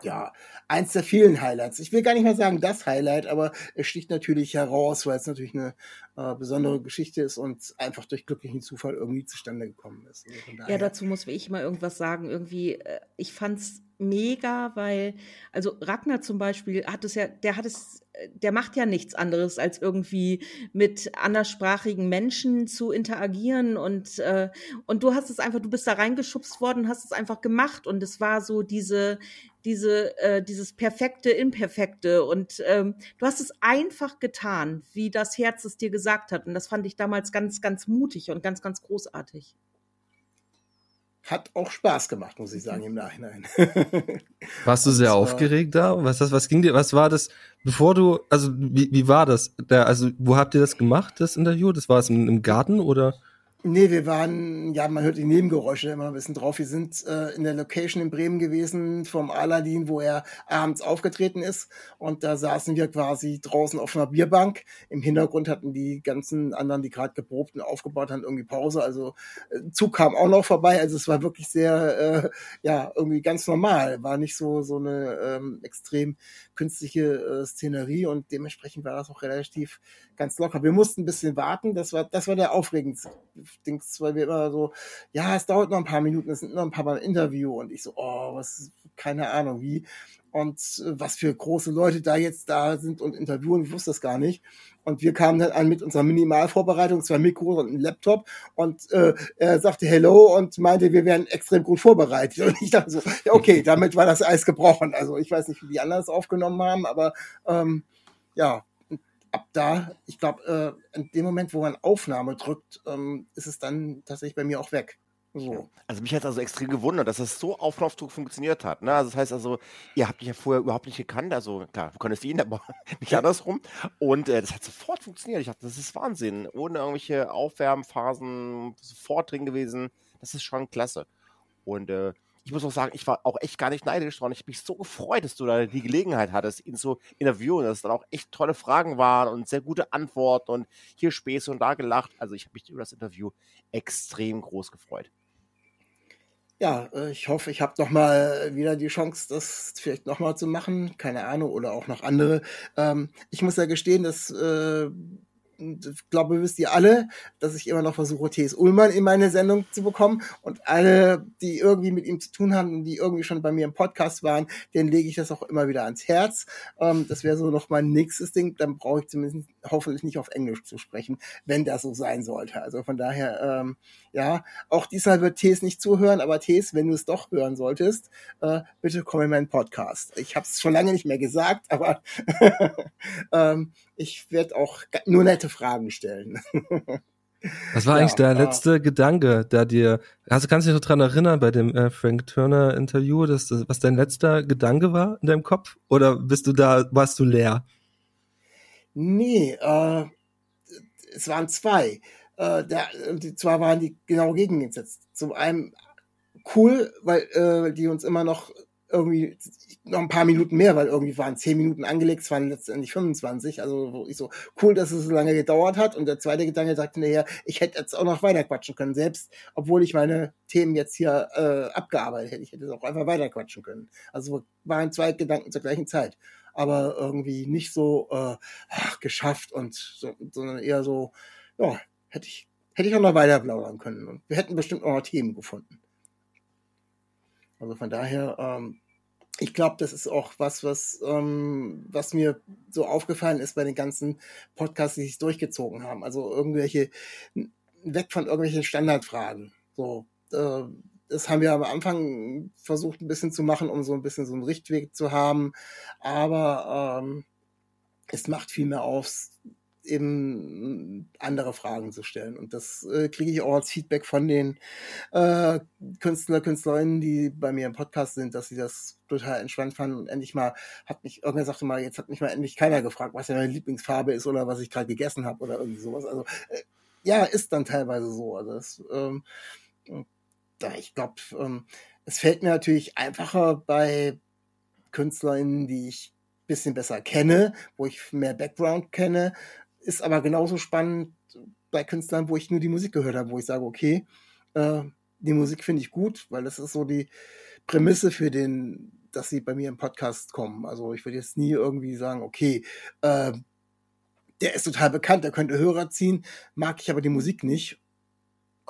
ja eins der vielen Highlights. Ich will gar nicht mal sagen das Highlight, aber es sticht natürlich heraus, weil es natürlich eine äh, besondere Geschichte ist und einfach durch glücklichen Zufall irgendwie zustande gekommen ist. Also Ja, dazu muss ich mal irgendwas sagen. Irgendwie, äh, ich fand's mega, weil, also Ragnar zum Beispiel hat es ja, der hat es, der macht ja nichts anderes, als irgendwie mit anderssprachigen Menschen zu interagieren und, äh, und du hast es einfach, du bist da reingeschubst worden, hast es einfach gemacht und es war so diese, diese, äh, dieses perfekte, imperfekte und ähm, du hast es einfach getan, wie das Herz es dir gesagt hat und das fand ich damals ganz, ganz mutig und ganz, ganz großartig. Hat auch Spaß gemacht, muss ich sagen, im Nachhinein. <laughs> Warst du sehr aufgeregt da? Was, das, was ging dir, was war das, bevor du, also wie, wie war das? Der, also wo habt ihr das gemacht, das Interview? Das war es im, im Garten oder? Nee, wir waren, ja, man hört die Nebengeräusche immer ein bisschen drauf. Wir sind äh, in der Location in Bremen gewesen vom Aladdin, wo er abends aufgetreten ist. Und da saßen wir quasi draußen auf einer Bierbank. Im Hintergrund hatten die ganzen anderen, die gerade geprobt und aufgebaut haben, irgendwie Pause. Also äh, Zug kam auch noch vorbei. Also es war wirklich sehr, äh, ja, irgendwie ganz normal. War nicht so, so eine ähm, extrem künstliche äh, Szenerie und dementsprechend war das auch relativ ganz locker. Wir mussten ein bisschen warten. Das war, das war der aufregendste Dings, weil wir immer so, ja, es dauert noch ein paar Minuten, es sind noch ein paar Mal ein Interview und ich so, oh, was, keine Ahnung wie. Und äh, was für große Leute da jetzt da sind und interviewen, ich wusste das gar nicht. Und wir kamen dann an mit unserer Minimalvorbereitung, zwei Mikros und einem Laptop und äh, er sagte Hello und meinte, wir wären extrem gut vorbereitet. <laughs> Und ich dachte so, ja, okay, damit war das Eis gebrochen. Also ich weiß nicht, wie die anderen es aufgenommen haben, aber ähm, ja, ab da, ich glaube, äh, in dem Moment, wo man Aufnahme drückt, ähm, ist es dann tatsächlich bei mir auch weg. So. Also mich hat also extrem gewundert, dass das so auf Knopfdruck funktioniert hat. Ne? Also das heißt also, ihr habt mich ja vorher überhaupt nicht gekannt. Also klar, du konntest ihn, <laughs> aber nicht andersrum. Und äh, das hat sofort funktioniert. Ich dachte, das ist Wahnsinn. Ohne irgendwelche Aufwärmphasen, sofort drin gewesen. Das ist schon klasse. Und äh, ich muss auch sagen, ich war auch echt gar nicht neidisch, sondern ich habe mich so gefreut, dass du da die Gelegenheit hattest, ihn zu interviewen, dass dann auch echt tolle Fragen waren und sehr gute Antworten und hier Späße und da gelacht. Also ich habe mich über das Interview extrem groß gefreut. Ja, äh, ich hoffe, ich habe noch mal wieder die Chance, das vielleicht noch mal zu machen. Keine Ahnung, oder auch noch andere. Ähm, ich muss ja gestehen, dass ich glaube, wisst ihr alle, dass ich immer noch versuche, T.S. Ullmann in meine Sendung zu bekommen. Und alle, die irgendwie mit ihm zu tun haben und die irgendwie schon bei mir im Podcast waren, denen lege ich das auch immer wieder ans Herz. Ähm, das wäre so noch mein nächstes Ding. Dann brauche ich zumindest hoffentlich nicht auf Englisch zu sprechen, wenn das so sein sollte. Also von daher, ähm, ja, auch diesmal wird T.S. nicht zuhören, aber T.S., wenn du es doch hören solltest, äh, bitte komm in meinen Podcast. Ich habe es schon lange nicht mehr gesagt, aber <laughs> ähm, ich werde auch nur nette Fragen stellen. <laughs> Was war ja, eigentlich der letzte äh, Gedanke, da dir, also kannst du dich noch dran erinnern bei dem äh, Frank Turner Interview, dass das, was dein letzter Gedanke war in deinem Kopf? Oder bist du da, warst du leer? Nee, äh, es waren zwei. Äh, der, und zwar waren die genau gegengesetzt. Zum einen cool, weil äh, die uns immer noch irgendwie noch ein paar Minuten mehr, weil irgendwie waren zehn Minuten angelegt, es waren letztendlich 25. Also wo ich so, cool, dass es so lange gedauert hat. Und der zweite Gedanke sagte nachher, ich hätte jetzt auch noch weiter quatschen können, selbst obwohl ich meine Themen jetzt hier äh, abgearbeitet hätte. Ich hätte auch einfach weiter quatschen können. Also waren zwei Gedanken zur gleichen Zeit. Aber irgendwie nicht so äh, ach, geschafft und so, sondern eher so, ja, hätte ich, hätte ich auch noch weiter plaudern können. Und wir hätten bestimmt auch noch Themen gefunden. Also von daher, ähm, ich glaube, das ist auch was, was, ähm, was mir so aufgefallen ist bei den ganzen Podcasts, die sich durchgezogen haben. Also irgendwelche, weg von irgendwelchen Standardfragen. So, äh, das haben wir am Anfang versucht ein bisschen zu machen, um so ein bisschen so einen Richtweg zu haben. Aber ähm, es macht viel mehr auf, eben andere Fragen zu stellen. Und das äh, kriege ich auch als Feedback von den äh, Künstler, Künstlerinnen, die bei mir im Podcast sind, dass sie das total entspannt fanden. Und endlich mal hat mich, irgendwer sagte mal, jetzt hat mich mal endlich keiner gefragt, was ja meine Lieblingsfarbe ist oder was ich gerade gegessen habe oder irgendwie sowas. Also äh, ja, ist dann teilweise so. Also das, ähm, da ich glaube, ähm, es fällt mir natürlich einfacher bei KünstlerInnen, die ich bisschen besser kenne, wo ich mehr Background kenne, ist aber genauso spannend bei Künstlern, wo ich nur die Musik gehört habe, wo ich sage, okay, äh, die Musik finde ich gut, weil das ist so die Prämisse für den, dass sie bei mir im Podcast kommen. Also ich würde jetzt nie irgendwie sagen, okay, äh, der ist total bekannt, der könnte Hörer ziehen, mag ich aber die Musik nicht,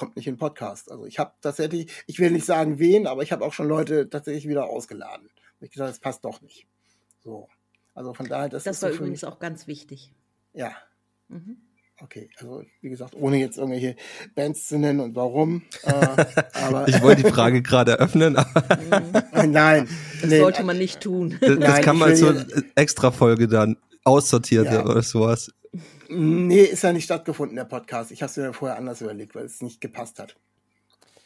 kommt nicht in den Podcast. Also ich habe tatsächlich, ich will nicht sagen wen, aber ich habe auch schon Leute tatsächlich wieder ausgeladen. Und ich gesagt, das passt doch nicht. So. Also von daher, das, das ist war so übrigens auch ganz wichtig. Ja, Mhm. Okay, also wie gesagt, ohne jetzt irgendwelche Bands zu nennen und warum. Äh, <laughs> aber ich wollte die Frage gerade eröffnen. Nein, das nee, sollte man nicht tun. Das, das Nein, kann man so extra Folge dann aussortiert ja. oder sowas. Nee, ist ja nicht stattgefunden, der Podcast. Ich habe es mir vorher anders überlegt, weil es nicht gepasst hat.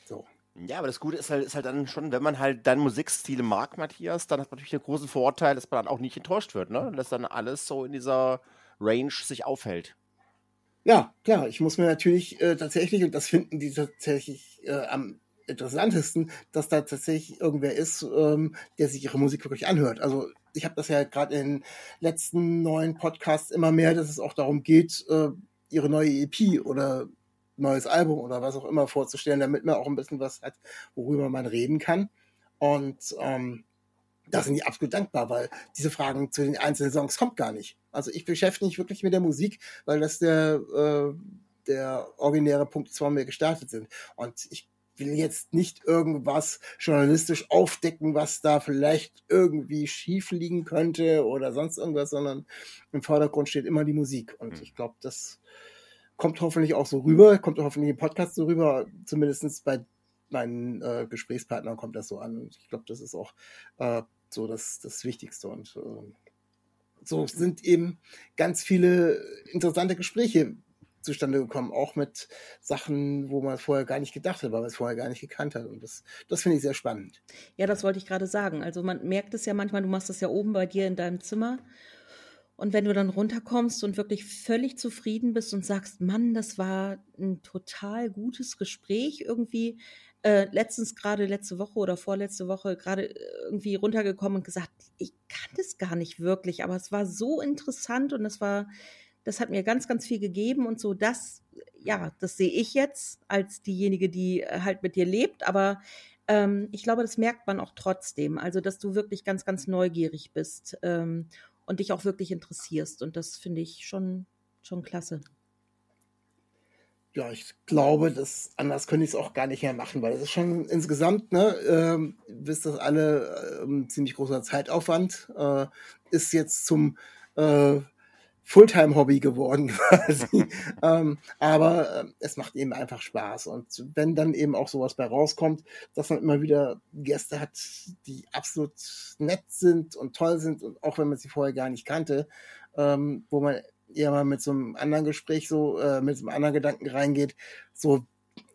So. Ja, aber das Gute ist halt, ist halt dann schon, wenn man halt deinen Musikstil mag, Matthias, dann hat man natürlich den großen Vorteil, dass man dann auch nicht enttäuscht wird, ne? Dass dann alles so in dieser Range sich aufhält. Ja, klar, ich muss mir natürlich äh, tatsächlich, und das finden die tatsächlich äh, am interessantesten, dass da tatsächlich irgendwer ist, ähm, der sich ihre Musik wirklich anhört. Also ich habe das ja gerade in den letzten neuen Podcasts immer mehr, dass es auch darum geht, äh, ihre neue EP oder neues Album oder was auch immer vorzustellen, damit man auch ein bisschen was hat, worüber man reden kann. Und ähm, da sind die absolut dankbar, weil diese Fragen zu den einzelnen Songs kommt gar nicht. Also ich beschäftige mich wirklich mit der Musik, weil das der, äh, der originäre Punkt ist, warum wir gestartet sind. Und ich will jetzt nicht irgendwas journalistisch aufdecken, was da vielleicht irgendwie schief liegen könnte oder sonst irgendwas, sondern im Vordergrund steht immer die Musik. Und hm. ich glaube, das kommt hoffentlich auch so rüber, kommt hoffentlich im Podcast so rüber, zumindest bei meinen äh, Gesprächspartnern kommt das so an. Und ich glaube, das ist auch äh, so das, das Wichtigste. Und äh, so sind eben ganz viele interessante Gespräche zustande gekommen, auch mit Sachen, wo man vorher gar nicht gedacht hat, weil man es vorher gar nicht gekannt hat. Und das, das finde ich sehr spannend. Ja, das wollte ich gerade sagen. Also man merkt es ja manchmal, du machst das ja oben bei dir in deinem Zimmer. Und wenn du dann runterkommst und wirklich völlig zufrieden bist und sagst, Mann, das war ein total gutes Gespräch, irgendwie äh, letztens gerade letzte Woche oder vorletzte Woche gerade irgendwie runtergekommen und gesagt, ich kann das gar nicht wirklich, aber es war so interessant und es war, das hat mir ganz, ganz viel gegeben und so, das, ja, das sehe ich jetzt als diejenige, die äh, halt mit dir lebt, aber ähm, ich glaube, das merkt man auch trotzdem, also dass du wirklich ganz, ganz neugierig bist ähm, und dich auch wirklich interessierst und das finde ich schon, schon klasse. Ja, ich glaube, das anders könnte ich es auch gar nicht mehr machen, weil es ist schon insgesamt, ne, ähm, wisst das alle, ähm, ziemlich großer Zeitaufwand, äh, ist jetzt zum äh, Fulltime-Hobby geworden <laughs> quasi. ähm, aber äh, es macht eben einfach Spaß. Und wenn dann eben auch sowas bei rauskommt, dass man immer wieder Gäste hat, die absolut nett sind und toll sind und auch wenn man sie vorher gar nicht kannte, ähm, wo man eher mal mit so einem anderen Gespräch so, äh, mit so einem anderen Gedanken reingeht, so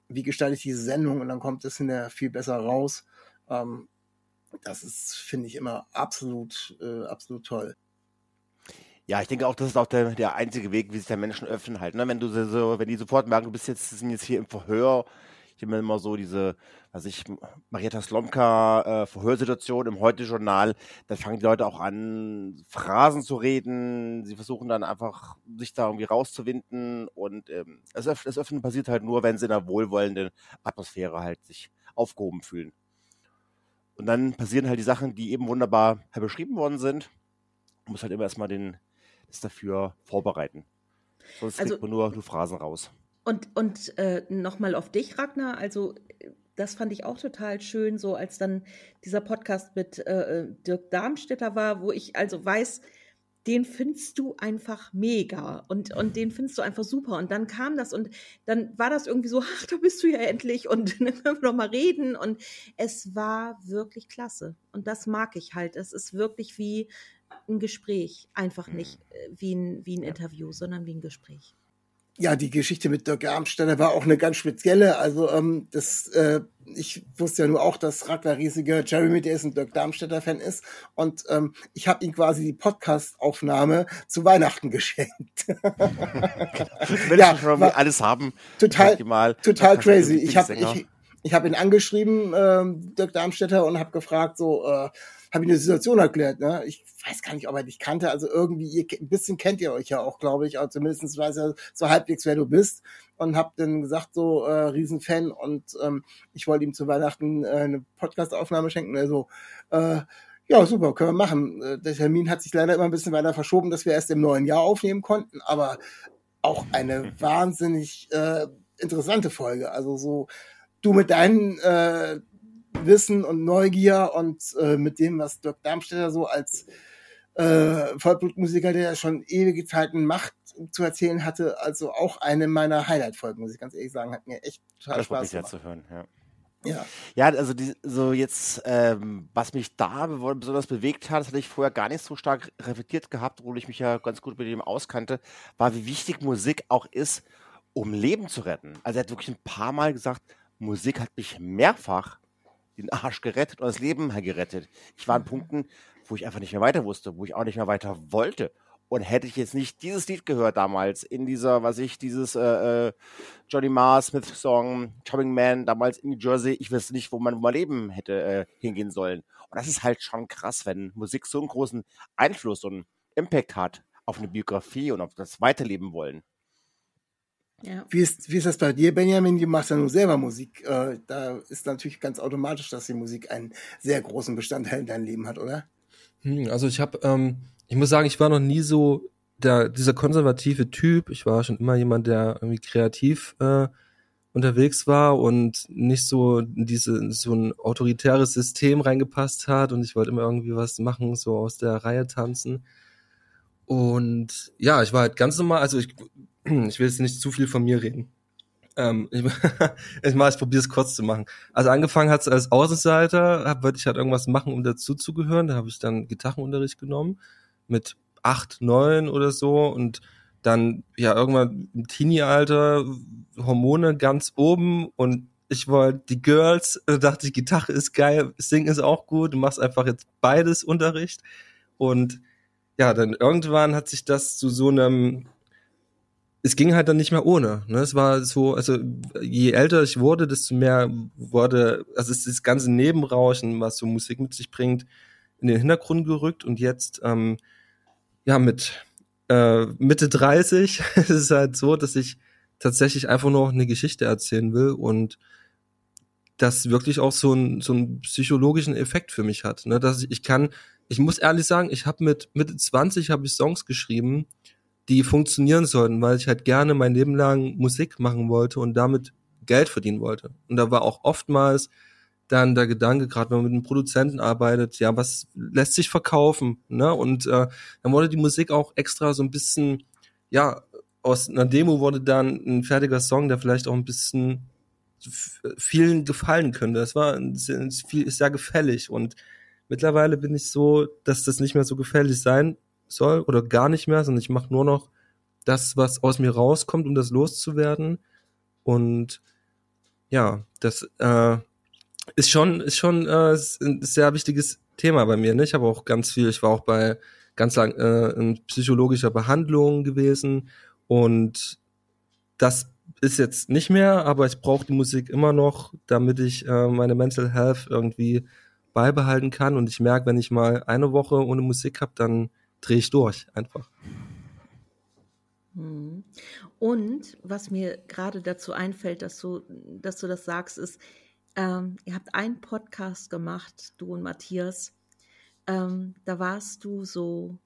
wie gestalte ich diese Sendung und dann kommt es hinterher viel besser raus. Ähm, das ist, finde ich, immer absolut, äh, absolut toll. Ja, ich denke auch, das ist auch der, der einzige Weg, wie sich der Menschen öffnen halt. Ne? Wenn du so, wenn die sofort merken, du bist jetzt, sind jetzt hier im Verhör, ich habe immer so diese, was ich, Marietta Slomka äh, Verhörsituation im Heute-Journal, dann fangen die Leute auch an, Phrasen zu reden, sie versuchen dann einfach, sich da irgendwie rauszuwinden und ähm, das, das Öffnen passiert halt nur, wenn sie in einer wohlwollenden Atmosphäre halt sich aufgehoben fühlen. Und dann passieren halt die Sachen, die eben wunderbar beschrieben worden sind. Man muss halt immer erstmal den, das dafür vorbereiten. Sonst also, kriegt man nur, nur Phrasen raus. Und, und äh, nochmal auf dich, Ragnar. Also, das fand ich auch total schön, so als dann dieser Podcast mit äh, äh, Dirk Darmstädter war, wo ich also weiß, den findest du einfach mega und, und den findest du einfach super. Und dann kam das und dann war das irgendwie so, <laughs> ach, da bist du ja endlich und <laughs> dann können wir noch mal reden. Und es war wirklich klasse. Und das mag ich halt. Es ist wirklich wie ein Gespräch, einfach nicht mhm. äh, wie ein, wie ein Interview, sondern wie ein Gespräch ja, die Geschichte mit Dirk Armsteiner war auch eine ganz spezielle. Also ähm, das, äh, ich wusste ja nur auch, dass Ragnar riesiger Jeremy Days und Dirk Darmstädter Fan ist. Und ähm, ich habe ihm quasi die Podcast-Aufnahme zu Weihnachten <laughs> geschenkt. Wenn ja, schon wir alles haben, total, mal, total crazy. Ich habe ich, ich hab ihn angeschrieben, ähm, Dirk Darmstädter, und habe gefragt, so, äh, habe ich eine Situation erklärt. Ne? Ich weiß gar nicht, ob er dich kannte. Also irgendwie, ihr, ein bisschen kennt ihr euch ja auch, glaube ich. Also zumindest weiß er so halbwegs, wer du bist. Und hab dann gesagt, so äh, Riesenfan. Und ähm, ich wollte ihm zu Weihnachten äh, eine Podcast-Aufnahme schenken. Also, äh, ja, super, können wir machen. Äh, der Termin hat sich leider immer ein bisschen weiter verschoben, dass wir erst im neuen Jahr aufnehmen konnten. Aber auch eine wahnsinnig äh, interessante Folge. Also so, du mit deinen äh, Wissen und Neugier und äh, mit dem, was Dirk Darmstädter so als äh, Vollblutmusiker, der schon ewige Zeiten macht, zu erzählen hatte, also auch eine meiner Highlight-Folgen, muss ich ganz ehrlich sagen, hat mir echt total das Spaß gemacht. zu hören, ja. Ja. ja, also die, so jetzt, ähm, was mich da besonders bewegt hat, das hatte ich vorher gar nicht so stark reflektiert gehabt, obwohl ich mich ja ganz gut mit dem auskannte, war, wie wichtig Musik auch ist, um Leben zu retten. Also er hat wirklich ein paar Mal gesagt, Musik hat mich mehrfach den Arsch gerettet und das Leben gerettet. Ich war an. Punkten, wo ich einfach nicht mehr weiter wusste, wo ich auch nicht mehr weiter wollte. Und hätte ich jetzt nicht dieses Lied gehört damals in dieser, was ich, dieses äh, äh, Johnny Marr Smith Song, Chopping Man, damals in New Jersey, ich wüsste nicht, wo man, wo mein Leben hätte äh, hingehen sollen. Und das ist halt schon krass, wenn Musik so einen großen Einfluss und Impact hat auf eine Biografie und auf das Weiterleben wollen. Ja. Wie, ist, wie ist das bei dir, Benjamin? Du machst ja nur selber Musik. Äh, da ist natürlich ganz automatisch, dass die Musik einen sehr großen Bestandteil in deinem Leben hat, oder? Hm, also ich habe, ähm, ich muss sagen, ich war noch nie so der, dieser konservative Typ. Ich war schon immer jemand, der irgendwie kreativ äh, unterwegs war und nicht so in diese so ein autoritäres System reingepasst hat und ich wollte immer irgendwie was machen, so aus der Reihe tanzen. Und ja, ich war halt ganz normal, also ich ich will jetzt nicht zu viel von mir reden. Ähm, ich, <laughs> ich, mach, ich probiere es kurz zu machen. Also angefangen hat es als Außenseiter, hab, wollte ich halt irgendwas machen, um dazuzugehören. Da habe ich dann Gitarrenunterricht genommen mit acht, neun oder so und dann ja irgendwann im Teenie-Alter Hormone ganz oben und ich wollte die Girls, da dachte ich, Gitarre ist geil, Singen ist auch gut, du machst einfach jetzt beides Unterricht und ja, dann irgendwann hat sich das zu so einem es ging halt dann nicht mehr ohne. Ne? Es war so, also je älter ich wurde, desto mehr wurde, also ist das ganze Nebenrauschen, was so Musik mit sich bringt, in den Hintergrund gerückt und jetzt, ähm, ja, mit äh, Mitte 30 <laughs> ist es halt so, dass ich tatsächlich einfach nur eine Geschichte erzählen will und das wirklich auch so, ein, so einen psychologischen Effekt für mich hat. Ne? Dass ich, ich kann, ich muss ehrlich sagen, ich habe mit Mitte 20 habe ich Songs geschrieben, die funktionieren sollten, weil ich halt gerne mein Leben lang Musik machen wollte und damit Geld verdienen wollte. Und da war auch oftmals dann der Gedanke, gerade wenn man mit einem Produzenten arbeitet, ja, was lässt sich verkaufen, ne? Und äh, dann wurde die Musik auch extra so ein bisschen, ja, aus einer Demo wurde dann ein fertiger Song, der vielleicht auch ein bisschen vielen gefallen könnte. Das war sehr, sehr gefällig und mittlerweile bin ich so, dass das nicht mehr so gefällig sein soll oder gar nicht mehr, sondern ich mache nur noch das, was aus mir rauskommt, um das loszuwerden. Und ja, das äh, ist schon, ist schon äh, ein sehr wichtiges Thema bei mir. Ne? Ich habe auch ganz viel, ich war auch bei ganz lang äh, in psychologischer Behandlung gewesen und das ist jetzt nicht mehr, aber ich brauche die Musik immer noch, damit ich äh, meine Mental Health irgendwie beibehalten kann. Und ich merke, wenn ich mal eine Woche ohne Musik habe, dann drehe ich durch einfach. Hm. Und was mir gerade dazu einfällt, dass du, dass du das sagst, ist, ähm, ihr habt einen Podcast gemacht, du und Matthias. Ähm, da warst du so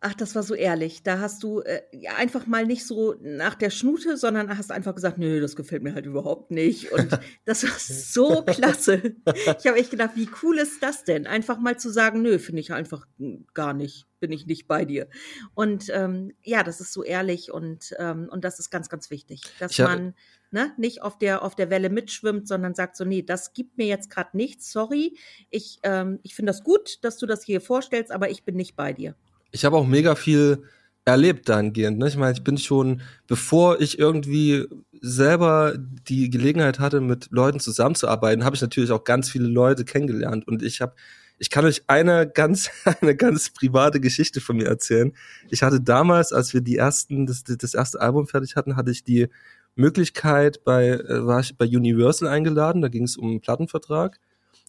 Ach, das war so ehrlich. Da hast du äh, einfach mal nicht so nach der Schnute, sondern hast einfach gesagt, nö, das gefällt mir halt überhaupt nicht. Und <laughs> das war so klasse. Ich habe echt gedacht, wie cool ist das denn? Einfach mal zu sagen, nö, finde ich einfach gar nicht, bin ich nicht bei dir. Und ähm, ja, das ist so ehrlich und, ähm, und das ist ganz, ganz wichtig, dass man ne, nicht auf der, auf der Welle mitschwimmt, sondern sagt so, nee, das gibt mir jetzt gerade nichts, sorry. Ich, ähm, ich finde das gut, dass du das hier vorstellst, aber ich bin nicht bei dir ich habe auch mega viel erlebt dahingehend. Ne? Ich meine, ich bin schon, bevor ich irgendwie selber die Gelegenheit hatte, mit Leuten zusammenzuarbeiten, habe ich natürlich auch ganz viele Leute kennengelernt. Und ich habe, ich kann euch eine ganz, <laughs> eine ganz private Geschichte von mir erzählen. Ich hatte damals, als wir die ersten, das, das erste Album fertig hatten, hatte ich die Möglichkeit bei, äh, war ich bei Universal eingeladen, da ging es um einen Plattenvertrag.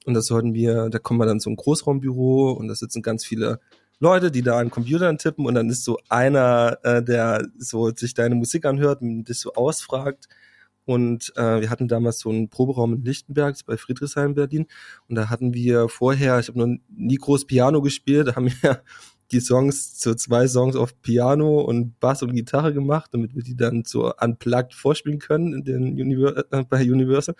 Und da sollten wir, da kommen wir dann ein Großraumbüro und da sitzen ganz viele Leute, die da an Computern tippen und dann ist so einer, äh, der so sich deine Musik anhört und dich so ausfragt. Und äh, wir hatten damals so einen Proberaum in Lichtenberg, bei Friedrichshain, Berlin. Und da hatten wir vorher, ich habe noch nie groß Piano gespielt, da haben wir <laughs> die Songs zu zwei Songs auf Piano und Bass und Gitarre gemacht, damit wir die dann so unplugged vorspielen können in den Univers äh, bei Universal.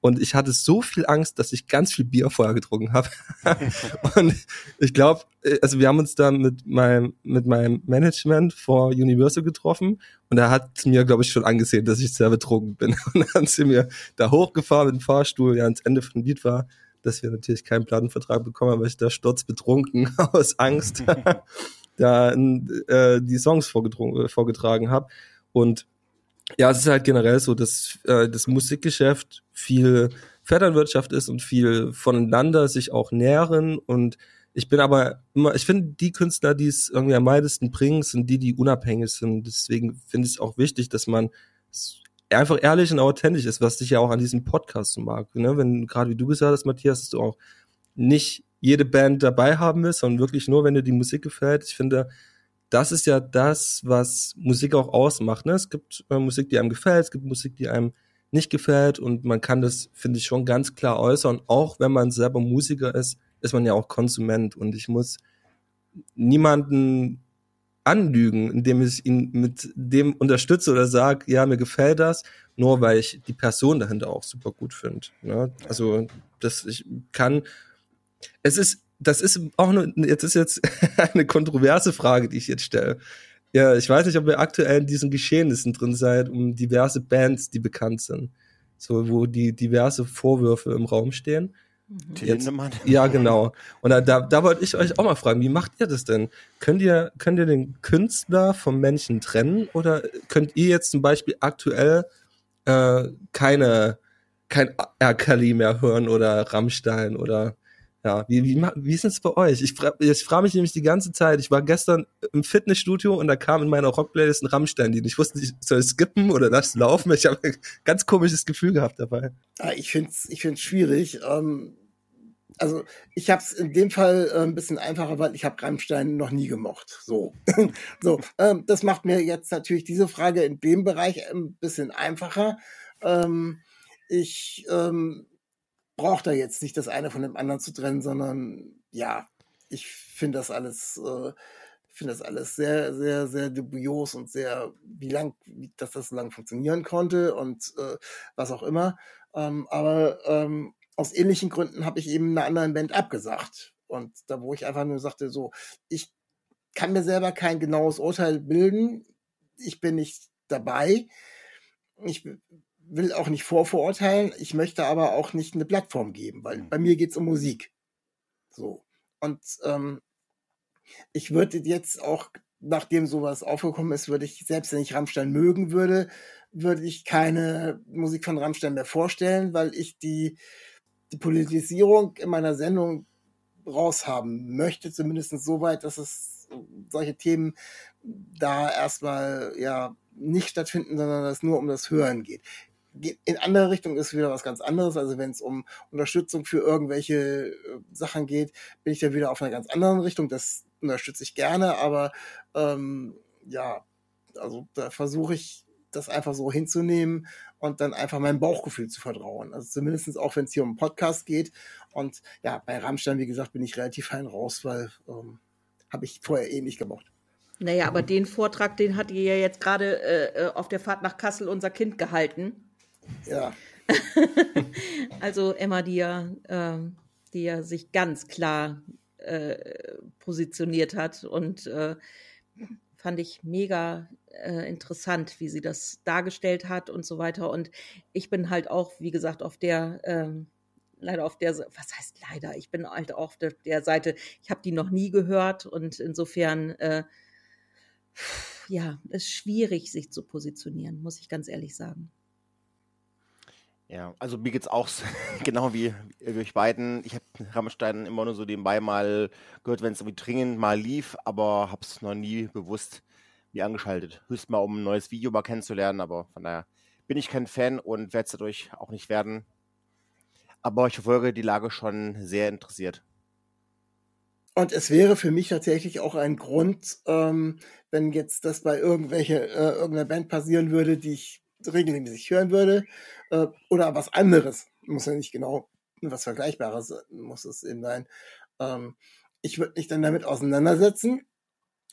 Und ich hatte so viel Angst, dass ich ganz viel Bier vorher getrunken habe. <laughs> <laughs> und ich glaube, äh, also wir haben uns da mit meinem, mit meinem Management vor Universal getroffen und er hat mir, glaube ich, schon angesehen, dass ich sehr betrunken bin. <laughs> Und dann sind wir da hochgefahren mit dem Fahrstuhl, ja, ans Ende von Lied war, dass wir natürlich keinen Plattenvertrag bekommen, aber ich da sturzbetrunken aus Angst da äh, die Songs vorgetragen habe. Und ja, es ist halt generell so, dass äh, das Musikgeschäft viel Vetternwirtschaft ist und viel voneinander sich auch nähren und ich bin aber immer, ich finde, die Künstler, die es irgendwie am meisten bringen, sind die, die unabhängig sind. Deswegen finde ich es auch wichtig, dass man einfach ehrlich und authentisch ist, was dich ja auch an diesem Podcast so mag. Ne? Wenn, gerade wie du gesagt hast, Matthias, dass du auch nicht jede Band dabei haben willst, sondern wirklich nur, wenn dir die Musik gefällt. Ich finde, das ist ja das, was Musik auch ausmacht. Ne? Es gibt äh, Musik, die einem gefällt, es gibt Musik, die einem nicht gefällt und man kann das, finde ich, schon ganz klar äußern. Auch wenn man selber Musiker ist, ist man ja auch Konsument und ich muss niemanden anlügen, indem ich ihn mit dem unterstütze oder sage, ja, mir gefällt das, nur weil ich die Person dahinter auch super gut finde. Ne? Also, das ich kann, es ist das ist auch eine, jetzt ist jetzt <laughs> eine kontroverse Frage, die ich jetzt stelle. Ja, ich weiß nicht, ob ihr aktuell in diesen Geschehnissen drin seid, um diverse Bands, die bekannt sind. So, wo die diverse Vorwürfe im Raum stehen. Mhm. Jetzt, <laughs> ja, genau. Und da, da, da wollte ich euch auch mal fragen, wie macht ihr das denn? Könnt ihr, könnt ihr den Künstler vom Menschen trennen? Oder könnt ihr jetzt zum Beispiel aktuell äh, keine, kein R. Kelly mehr hören oder Rammstein oder Ja, wie, wie, wie ist es bei euch? Ich, fra ich frage mich nämlich die ganze Zeit. Ich war gestern im Fitnessstudio und da kam in meiner Rockplaylist ein Rammstein-Lied. Ich wusste nicht, soll ich skippen oder lass laufen? Ich habe ein ganz komisches Gefühl gehabt dabei. Ah, Ich finde es ich find's schwierig. Ähm, also ich habe es in dem Fall äh, ein bisschen einfacher, weil ich habe Rammstein noch nie gemocht. So, <laughs> so ähm, das macht mir jetzt natürlich diese Frage in dem Bereich ein bisschen einfacher. Ähm, ich brauche da jetzt nicht das eine von dem anderen zu trennen, sondern ja, ich finde das alles, äh, finde das alles sehr, sehr, sehr dubios und sehr, wie lang, wie, dass das so lang funktionieren konnte und äh, was auch immer. Ähm, aber ähm, aus ähnlichen Gründen habe ich eben einer anderen Band abgesagt. Und da, wo ich einfach nur sagte, so, ich kann mir selber kein genaues Urteil bilden. Ich bin nicht dabei. Ich will auch nicht vorverurteilen. Ich möchte aber auch nicht eine Plattform geben, weil bei mir geht's um Musik. So. Und ähm, ich würde jetzt auch, nachdem sowas aufgekommen ist, würde ich, selbst wenn ich Rammstein mögen würde, würde ich keine Musik von Rammstein mehr vorstellen, weil ich die, die Politisierung in meiner Sendung raushaben möchte, zumindest so weit, dass es solche Themen da erstmal ja nicht stattfinden, sondern dass es nur um das Hören geht. In andere Richtung ist wieder was ganz anderes. Also wenn es um Unterstützung für irgendwelche äh, Sachen geht, bin ich da wieder auf einer ganz anderen Richtung. Das unterstütze ich gerne, aber ähm, ja, also da versuche ich das einfach so hinzunehmen und dann einfach meinem Bauchgefühl zu vertrauen. Also zumindest auch, wenn es hier um einen Podcast geht. Und ja, bei Rammstein, wie gesagt, bin ich relativ fein raus, weil ähm, habe ich vorher eh nicht gemocht. Naja, aber den Vortrag, den hat ihr ja jetzt gerade äh, äh, auf der Fahrt nach Kassel unser Kind gehalten. Ja, <laughs> Also Emma, die ja, ähm, die ja sich ganz klar äh, positioniert hat und äh, fand ich mega äh, interessant, wie sie das dargestellt hat und so weiter. Und ich bin halt auch, wie gesagt, auf der ähm, leider auf der, was heißt leider? Ich bin halt auf der, der Seite. Ich habe die noch nie gehört und insofern, äh, ja, ist schwierig, sich zu positionieren, muss ich ganz ehrlich sagen. Ja, also mir geht's auch <laughs> genau wie wie euch beiden. Ich habe Rammstein immer nur so nebenbei mal gehört, wenn es irgendwie dringend mal lief, aber habe es noch nie bewusst mir angeschaltet. Höchst mal, um ein neues Video mal kennenzulernen, aber von daher bin ich kein Fan und werde es dadurch auch nicht werden. Aber ich verfolge die Lage schon sehr interessiert. Und es wäre für mich tatsächlich auch ein Grund, ähm, wenn jetzt das bei irgendwelche, äh, irgendeiner Band passieren würde, die ich regelmäßig hören würde, äh, oder was anderes, muss ja nicht genau was Vergleichbares muss es eben sein. Ähm, ich würde mich dann damit auseinandersetzen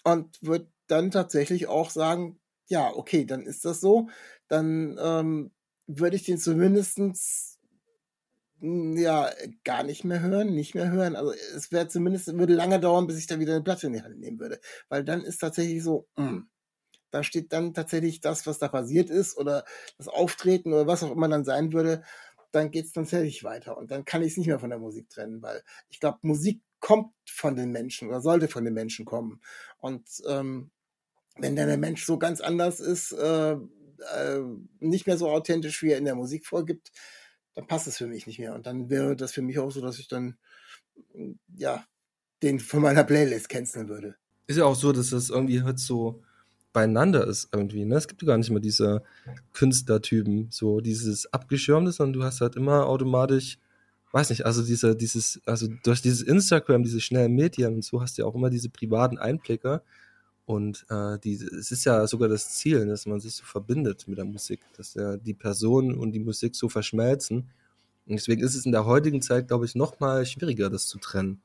und würde dann tatsächlich auch sagen, ja, okay, dann ist das so. Dann ähm, würde ich den zumindestens hm, ja, gar nicht mehr hören, nicht mehr hören. Also es wäre zumindest, würde lange dauern, bis ich da wieder eine Platte in die Hand nehmen würde. Weil dann ist tatsächlich so, mh, da steht dann tatsächlich das, was da passiert ist oder das Auftreten oder was auch immer dann sein würde, dann geht es tatsächlich weiter. Und dann kann ich es nicht mehr von der Musik trennen, weil ich glaube, Musik kommt von den Menschen oder sollte von den Menschen kommen. Und ähm, wenn dann der Mensch so ganz anders ist, äh, äh, nicht mehr so authentisch, wie er in der Musik vorgibt, dann passt es für mich nicht mehr. Und dann wäre das für mich auch so, dass ich dann, ja, den von meiner Playlist canceln würde. Ist ja auch so, dass das irgendwie halt so beieinander ist irgendwie, ne? Es gibt ja gar nicht immer diese Künstlertypen, so dieses Abgeschirmte, sondern du hast halt immer automatisch, weiß nicht, also diese, dieses, also durch dieses Instagram, diese schnellen Medien und so hast du ja auch immer diese privaten Einblicke und äh, die, es ist ja sogar das Ziel, dass man sich so verbindet mit der Musik, dass ja die Person und die Musik so verschmelzen und deswegen ist es in der heutigen Zeit, glaube ich, noch mal schwieriger, das zu trennen.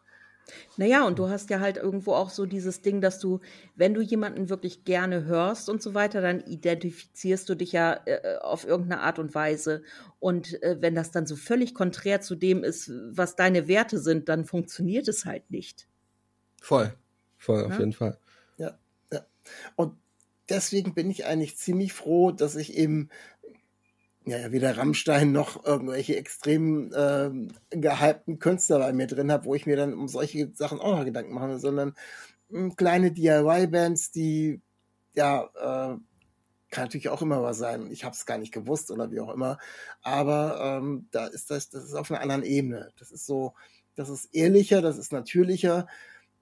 Naja, und du hast ja halt irgendwo auch so dieses Ding, dass du, wenn du jemanden wirklich gerne hörst und so weiter, dann identifizierst du dich ja äh, auf irgendeine Art und Weise. Und äh, wenn das dann so völlig konträr zu dem ist, was deine Werte sind, dann funktioniert es halt nicht. Voll, voll, auf Ja. jeden Fall. Ja, ja. Und deswegen bin ich eigentlich ziemlich froh, dass ich eben ja, ja, weder Rammstein noch irgendwelche extrem ähm, gehypten Künstler bei mir drin habe, wo ich mir dann um solche Sachen auch noch Gedanken mache, sondern mh, kleine DIY-Bands, die ja äh, kann natürlich auch immer was sein. Ich habe es gar nicht gewusst oder wie auch immer. Aber ähm, da ist das, das ist auf einer anderen Ebene. Das ist so, das ist ehrlicher, das ist natürlicher.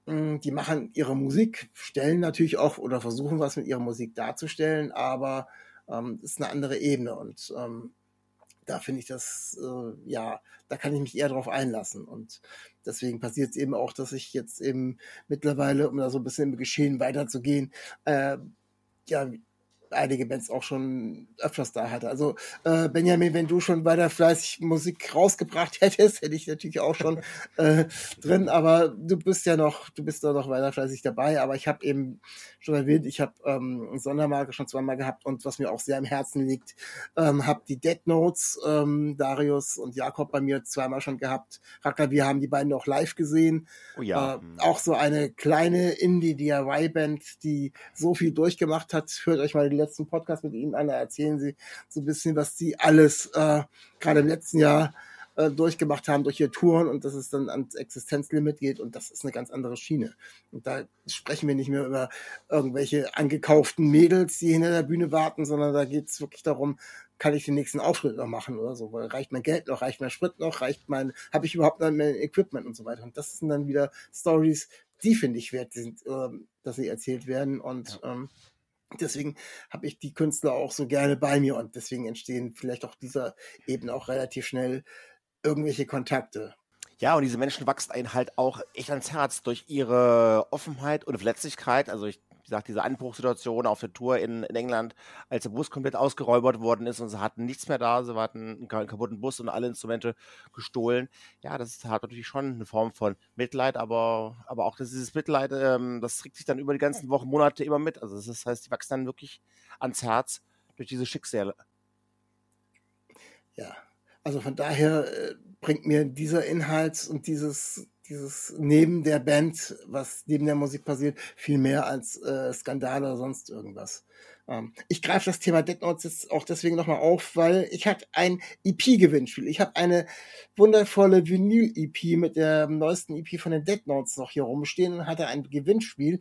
Mm, Die machen ihre Musik, stellen natürlich auch oder versuchen was mit ihrer Musik darzustellen, aber ähm, ist eine andere Ebene und ähm, da finde ich das, äh, ja, da kann ich mich eher drauf einlassen. Und deswegen passiert es eben auch, dass ich jetzt eben mittlerweile, um da so ein bisschen im Geschehen weiterzugehen, äh, ja, einige Bands auch schon öfters da hatte. Also äh, Benjamin, wenn du schon weiter fleißig Musik rausgebracht <laughs> hättest, hätte ich natürlich auch schon äh, drin, aber du bist ja noch, du bist da noch weiter fleißig dabei, aber ich habe eben schon erwähnt, ich habe ähm, Sondermarke schon zweimal gehabt und was mir auch sehr am Herzen liegt, ähm, habe die Dead Notes, ähm, Darius und Jakob bei mir zweimal schon gehabt. Racker, wir haben die beiden auch live gesehen. Oh ja. Äh, auch so eine kleine Indie-DIY-Band, die so viel durchgemacht hat. Hört euch mal den letzten Podcast mit ihnen an, da erzählen sie so ein bisschen, was sie alles äh, gerade im letzten Jahr äh, durchgemacht haben durch ihre Touren und dass es dann ans Existenzlimit geht und das ist eine ganz andere Schiene. Und da sprechen wir nicht mehr über irgendwelche angekauften Mädels, die hinter der Bühne warten, sondern da geht es wirklich darum, kann ich den nächsten Auftritt noch machen oder so, weil reicht mein Geld noch, reicht mein Sprit noch, reicht mein, habe ich überhaupt noch mein Equipment und so weiter. Und das sind dann wieder Stories, die finde ich wert sind, ähm, dass sie erzählt werden und ähm, deswegen habe ich die Künstler auch so gerne bei mir und deswegen entstehen vielleicht auch dieser eben auch relativ schnell irgendwelche Kontakte. Ja, und diese Menschen wachsen einen halt auch echt ans Herz durch ihre Offenheit und Verletzlichkeit. Also ich gesagt, diese Anbruchssituation auf der Tour in, in England, als der Bus komplett ausgeräubert worden ist und sie hatten nichts mehr da, sie hatten einen ka- kaputten Bus und alle Instrumente gestohlen. Ja, das halt natürlich schon eine Form von Mitleid, aber, aber auch dieses Mitleid, ähm, das trägt sich dann über die ganzen Wochen, Monate immer mit. Also das heißt, die wachsen dann wirklich ans Herz durch diese Schicksale. Ja, also von daher äh, bringt mir dieser Inhalt und dieses, dieses neben der Band, was neben der Musik passiert, viel mehr als äh, Skandale oder sonst irgendwas. Ähm, ich greife das Thema Dead Notes jetzt auch deswegen nochmal auf, weil ich hatte ein EP-Gewinnspiel. Ich habe eine wundervolle Vinyl-EP mit der neuesten EP von den Dead Notes noch hier rumstehen und hatte ein Gewinnspiel.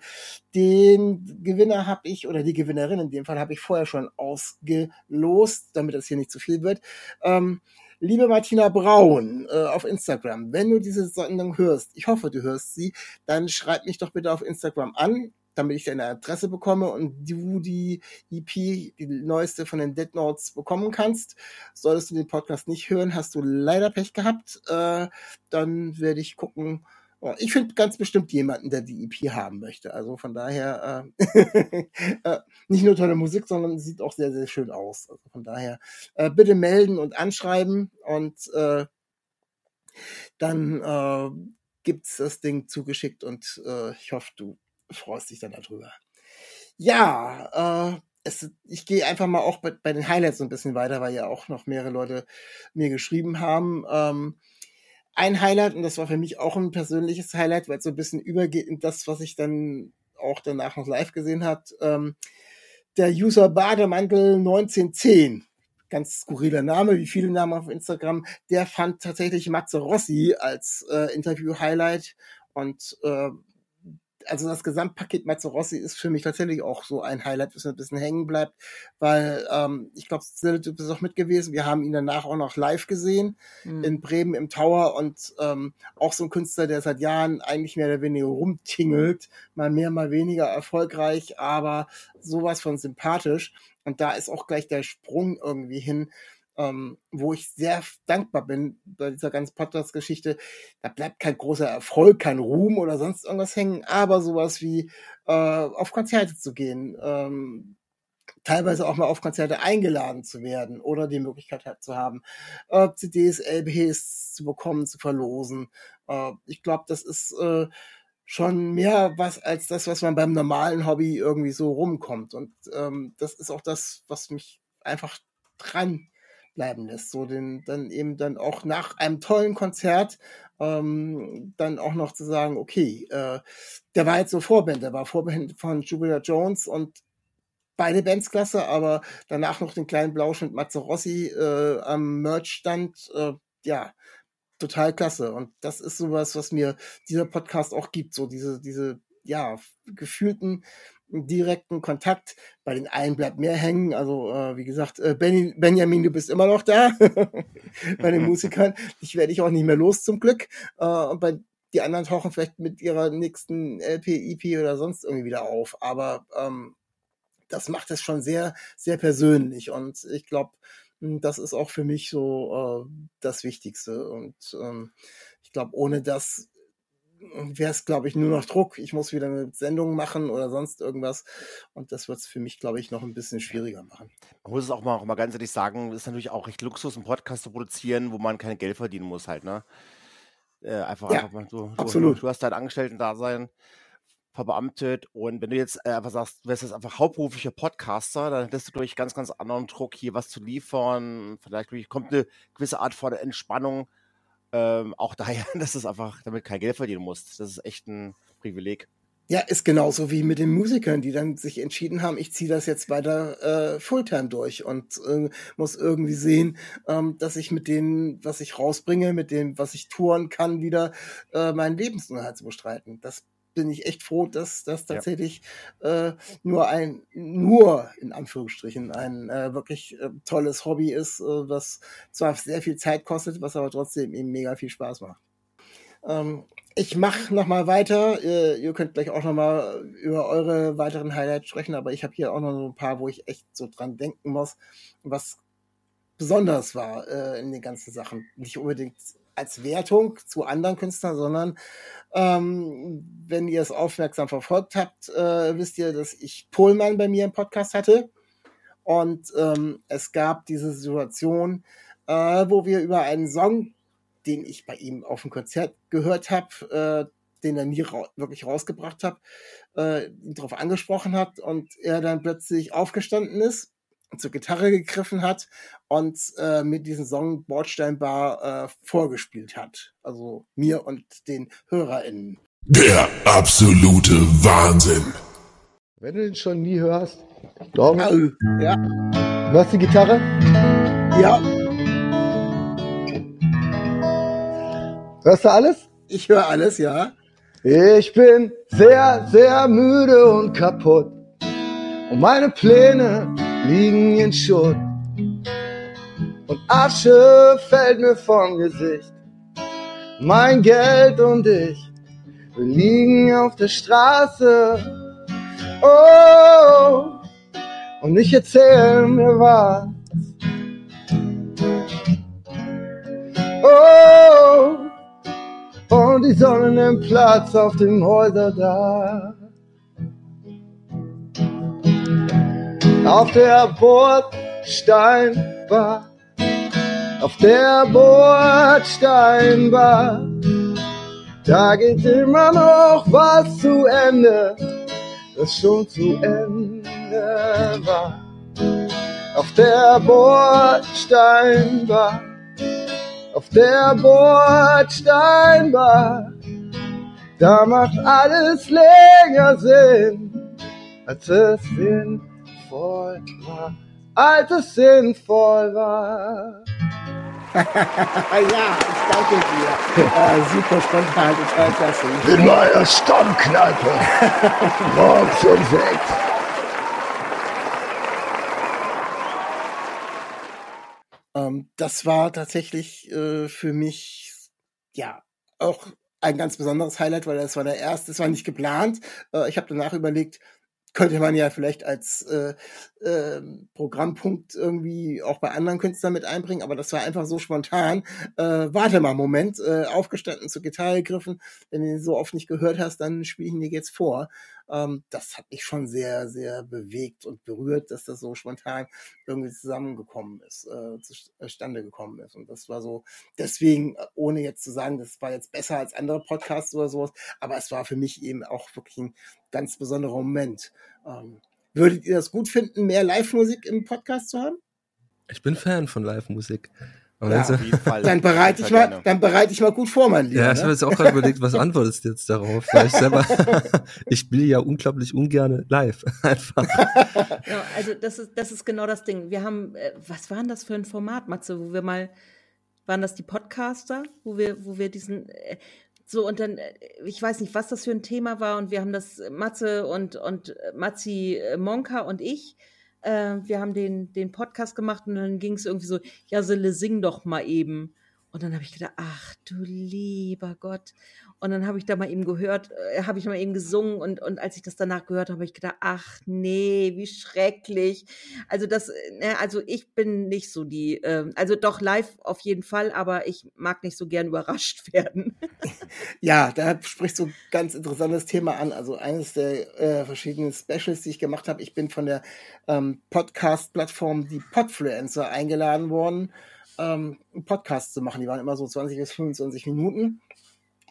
Den Gewinner habe ich, oder die Gewinnerin in dem Fall, habe ich vorher schon ausgelost, damit das hier nicht zu viel wird. Ähm, Liebe Martina Braun äh, auf Instagram, wenn du diese Sendung hörst, ich hoffe, du hörst sie, dann schreib mich doch bitte auf Instagram an, damit ich deine Adresse bekomme und du die EP, die neueste von den Dead Notes bekommen kannst. Solltest du den Podcast nicht hören, hast du leider Pech gehabt. Äh, dann werde ich gucken. Oh, ich finde ganz bestimmt jemanden, der die EP haben möchte. Also von daher äh, <laughs> äh, nicht nur tolle Musik, sondern sieht auch sehr, sehr schön aus. Also von daher äh, bitte melden und anschreiben und äh, dann äh, gibt's das Ding zugeschickt und äh, ich hoffe, du freust dich dann darüber. Ja, äh, es, ich gehe einfach mal auch bei, bei den Highlights so ein bisschen weiter, weil ja auch noch mehrere Leute mir geschrieben haben. Ähm, ein Highlight, und das war für mich auch ein persönliches Highlight, weil es so ein bisschen übergeht in das, was ich dann auch danach noch live gesehen hat. Ähm, der User Bademantel 1910, ganz skurriler Name, wie viele Namen auf Instagram, der fand tatsächlich Matze Rossi als äh, Interview-Highlight und äh, also das Gesamtpaket Mazzarossi ist für mich tatsächlich auch so ein Highlight, das mir ein bisschen hängen bleibt, weil ähm, ich glaube, du bist auch mit gewesen. Wir haben ihn danach auch noch live gesehen Hm. in Bremen im Tower und ähm, auch so ein Künstler, der seit Jahren eigentlich mehr oder weniger rumtingelt, mal mehr, mal weniger erfolgreich, aber sowas von sympathisch. Und da ist auch gleich der Sprung irgendwie hin, ähm, wo ich sehr dankbar bin bei dieser ganzen Podcast-Geschichte. Da bleibt kein großer Erfolg, kein Ruhm oder sonst irgendwas hängen, aber sowas wie äh, auf Konzerte zu gehen, ähm, teilweise auch mal auf Konzerte eingeladen zu werden oder die Möglichkeit zu haben, äh, CDs, LPs zu bekommen, zu verlosen. Äh, ich glaube, das ist äh, schon mehr was als das, was man beim normalen Hobby irgendwie so rumkommt. Und ähm, das ist auch das, was mich einfach dran bleiben lässt. So den, dann eben dann auch nach einem tollen Konzert ähm, dann auch noch zu sagen, okay, äh, der war jetzt so Vorband, der war Vorband von Jupiter Jones und beide Bands klasse, aber danach noch den kleinen Blausch mit Matze Rossi äh, am Merch-Stand, äh, ja, total klasse. Und das ist sowas, was mir dieser Podcast auch gibt, so diese, diese, ja, gefühlten direkten Kontakt. Bei den einen bleibt mehr hängen. Also, äh, wie gesagt, äh, Benny, Benjamin, du bist immer noch da. <laughs> bei den Musikern. Ich werde dich auch nicht mehr los, zum Glück. Äh, und bei die anderen tauchen vielleicht mit ihrer nächsten LP, EP oder sonst irgendwie wieder auf. Aber ähm, das macht es schon sehr, sehr persönlich. Und ich glaube, das ist auch für mich so äh, das Wichtigste. Und ähm, ich glaube, ohne das wäre es, glaube ich, nur noch Druck. Ich muss wieder eine Sendung machen oder sonst irgendwas. Und das wird es für mich, glaube ich, noch ein bisschen schwieriger machen. Man muss es auch mal, auch mal ganz ehrlich sagen, ist natürlich auch recht Luxus, einen Podcast zu produzieren, wo man kein Geld verdienen muss halt, ne? Äh, einfach, Ja, einfach mal so, du, absolut. du hast dein Angestellten-Dasein verbeamtet und wenn du jetzt äh, einfach sagst, du wärst jetzt einfach hauptberuflicher Podcaster, dann hättest du durch ganz, ganz anderen Druck hier was zu liefern. Vielleicht kommt eine gewisse Art von Entspannung. Ähm, auch daher, <laughs> dass du einfach damit kein Geld verdienen musst. Das ist echt ein Privileg. Ja, ist genauso wie mit den Musikern, die dann sich entschieden haben, ich ziehe das jetzt weiter äh, Fulltime durch und äh, muss irgendwie sehen, ähm, dass ich mit dem, was ich rausbringe, mit dem, was ich touren kann, wieder äh, meinen Lebensunterhalt zu bestreiten. Das bin ich echt froh, dass das Ja. tatsächlich äh, nur ein, nur in Anführungsstrichen, ein äh, wirklich äh, tolles Hobby ist, äh, was zwar sehr viel Zeit kostet, was aber trotzdem eben mega viel Spaß macht. Ähm, ich mache noch mal weiter. Ihr, ihr könnt gleich auch noch mal über eure weiteren Highlights sprechen, aber ich habe hier auch noch so ein paar, wo ich echt so dran denken muss, was besonders war äh, in den ganzen Sachen. Nicht unbedingt als Wertung zu anderen Künstlern, sondern ähm, wenn ihr es aufmerksam verfolgt habt, äh, wisst ihr, dass ich Pohlmann bei mir im Podcast hatte. Und ähm, es gab diese Situation, äh, wo wir über einen Song, den ich bei ihm auf dem Konzert gehört habe, äh, den er nie ra wirklich rausgebracht hat, äh, ihn darauf angesprochen hat und er dann plötzlich aufgestanden ist, zur Gitarre gegriffen hat und äh, mir diesen Song Bordsteinbar äh, vorgespielt hat. Also mir und den HörerInnen. Der absolute Wahnsinn. Wenn du den schon nie hörst. Au. Ja, Du hörst die Gitarre? ja, Hörst du alles? ich höre alles, ja. Ich bin sehr, sehr müde und kaputt. Und meine Pläne liegen in Schutt. Und Asche fällt mir vom Gesicht. Mein Geld und ich, wir liegen auf der Straße. Oh, und ich erzähl mir was. Oh, und die Sonne nimmt Platz auf dem Häuserdach. Auf der Bordsteinbar, auf der Bordsteinbar, da geht immer noch was zu Ende, das schon zu Ende war. Auf der Bordsteinbar, auf der Bordsteinbar, da macht alles länger Sinn, als es sinnvoll war, als es sinnvoll war. <laughs> ja, ich danke dir. Äh, super spontan, total klasse. In meiner Stammkneipe, <laughs> morgens um sechs. Ähm, das war tatsächlich äh, für mich ja auch ein ganz besonderes Highlight, weil das war der erste, das war nicht geplant. Äh, ich habe danach überlegt, könnte man ja vielleicht als äh, äh, Programmpunkt irgendwie auch bei anderen Künstlern mit einbringen, aber das war einfach so spontan. Äh, warte mal, Moment, äh, aufgestanden, zur Gitarre gegriffen. Wenn du ihn so oft nicht gehört hast, dann spiele ich ihn dir jetzt vor. Ähm, das hat mich schon sehr, sehr bewegt und berührt, dass das so spontan irgendwie zusammengekommen ist, äh, zustande gekommen ist. Und das war so, deswegen, ohne jetzt zu sagen, das war jetzt besser als andere Podcasts oder sowas, aber es war für mich eben auch wirklich ein ganz besonderer Moment. Ähm, würdet ihr das gut finden, mehr Live-Musik im Podcast zu haben? Ich bin Fan von Live-Musik. Ja, jetzt- Auf jeden Fall. Dann bereite ich mal, gerne. dann bereite ich mal gut vor, mein Lieber. Ja, ich habe ne? jetzt auch gerade überlegt, was antwortest du jetzt darauf? Weil ich selber, <laughs> ich spiele ja unglaublich ungern live. <laughs> Einfach. Ja, also das ist, das ist genau das Ding. Wir haben, äh, was war denn das für ein Format, Matze, wo wir mal, waren das die Podcaster, wo wir, wo wir diesen, äh, So, und dann, äh, ich weiß nicht, was das für ein Thema war, und wir haben das, äh, Matze und, und äh, Matzi Monka und ich, äh, wir haben den, den Podcast gemacht und dann ging es irgendwie so, ja, Sille, sing doch mal eben. Und dann habe ich gedacht, ach du lieber Gott. Und dann habe ich da mal eben gehört, äh, habe ich mal eben gesungen und, und als ich das danach gehört habe, habe ich gedacht, ach nee, wie schrecklich. Also das, ne, also ich bin nicht so die, äh, also doch live auf jeden Fall, aber ich mag nicht so gern <laughs> überrascht werden. <laughs> Ja, da sprichst du ganz interessantes Thema an. Also eines der äh, verschiedenen Specials, die ich gemacht habe, ich bin von der ähm, Podcast-Plattform die Podfluencer eingeladen worden, ähm, einen Podcast zu machen. Die waren immer so 20 bis 25 Minuten.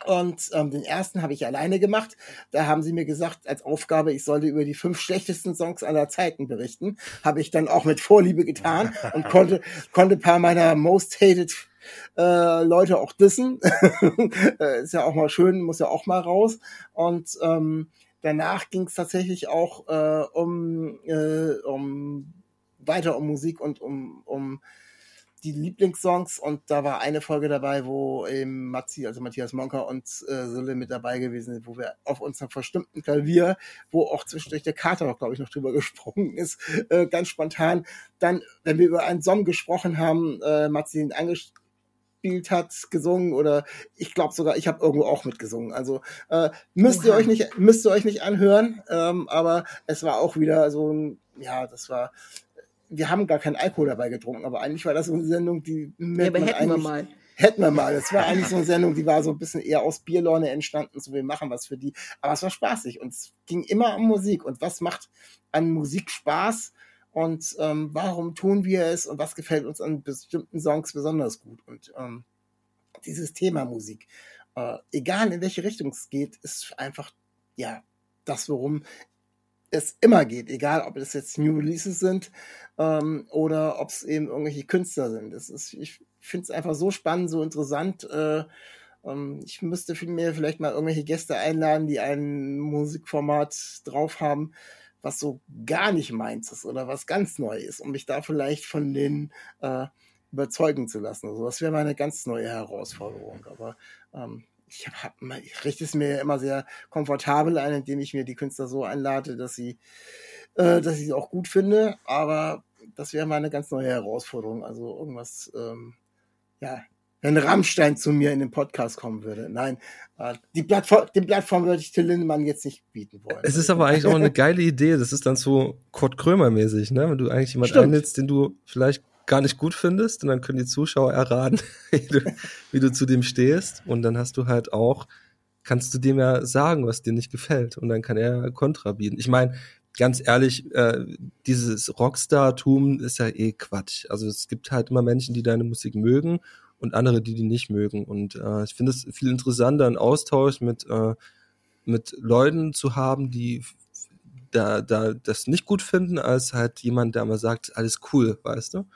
Und ähm, den ersten habe ich alleine gemacht. Da haben sie mir gesagt, als Aufgabe, ich sollte über die fünf schlechtesten Songs aller Zeiten berichten. Habe ich dann auch mit Vorliebe getan und konnte, konnte paar meiner most hated äh, Leute auch dissen. <laughs> Äh, ist ja auch mal schön, muss ja auch mal raus. Und ähm, danach ging es tatsächlich auch äh, um, äh, um weiter um Musik und um, um die Lieblingssongs und da war eine Folge dabei, wo eben Matzi, also Matthias Monker und äh, Sille mit dabei gewesen sind, wo wir auf unserem verstimmten Klavier, wo auch zwischendurch der Kater auch, glaube ich, noch drüber <laughs> gesprungen ist, äh, ganz spontan. Dann, wenn wir über einen Song gesprochen haben, äh, Matzi ihn angespielt hat, gesungen oder ich glaube sogar, ich habe irgendwo auch mitgesungen. Also äh, müsst ihr euch nicht, müsst ihr euch nicht anhören, ähm, aber es war auch wieder so ein, ja, das war wir haben gar keinen Alkohol dabei getrunken, aber eigentlich war das so eine Sendung, die ja, aber hätten wir mal. Hätten wir mal. Das war eigentlich so eine Sendung, die war so ein bisschen eher aus Bierlaune entstanden, so wir machen was für die. Aber es war spaßig und es ging immer um Musik. Und was macht an Musik Spaß? Und ähm, warum tun wir es? Und was gefällt uns an bestimmten Songs besonders gut? Und ähm, dieses Thema Musik, äh, egal in welche Richtung es geht, ist einfach, ja, das, worum es immer geht, egal ob es jetzt New Releases sind ähm, oder ob es eben irgendwelche Künstler sind. Das ist, ich finde es einfach so spannend, so interessant. Äh, ähm, ich müsste mir vielleicht mal irgendwelche Gäste einladen, die ein Musikformat drauf haben, was so gar nicht meins ist oder was ganz neu ist, um mich da vielleicht von denen äh, überzeugen zu lassen. Also das wäre mal eine ganz neue Herausforderung. Aber ähm, ich, hab, ich richte es mir immer sehr komfortabel ein, indem ich mir die Künstler so einlade, dass sie, äh, dass ich sie auch gut finde. Aber das wäre mal eine ganz neue Herausforderung. Also irgendwas, ähm, ja, wenn Rammstein zu mir in den Podcast kommen würde. Nein, äh, die Plattform, die Plattform würde ich Till Lindemann jetzt nicht bieten wollen. Es ist aber eigentlich auch eine geile Idee. Das ist dann so Kurt Krömer-mäßig, ne? Wenn du eigentlich jemanden einlädst, den du vielleicht gar nicht gut findest und dann können die Zuschauer erraten, <laughs> wie du, wie du zu dem stehst und dann hast du halt auch, kannst du dem ja sagen, was dir nicht gefällt und dann kann er Kontra bieten. Ich meine, ganz ehrlich, äh, dieses Rockstar-Tum ist ja eh Quatsch. Also es gibt halt immer Menschen, die deine Musik mögen und andere, die die nicht mögen und äh, ich finde es viel interessanter, einen Austausch mit, äh, mit Leuten zu haben, die da, da das nicht gut finden, als halt jemand, der mal sagt, alles cool, weißt du?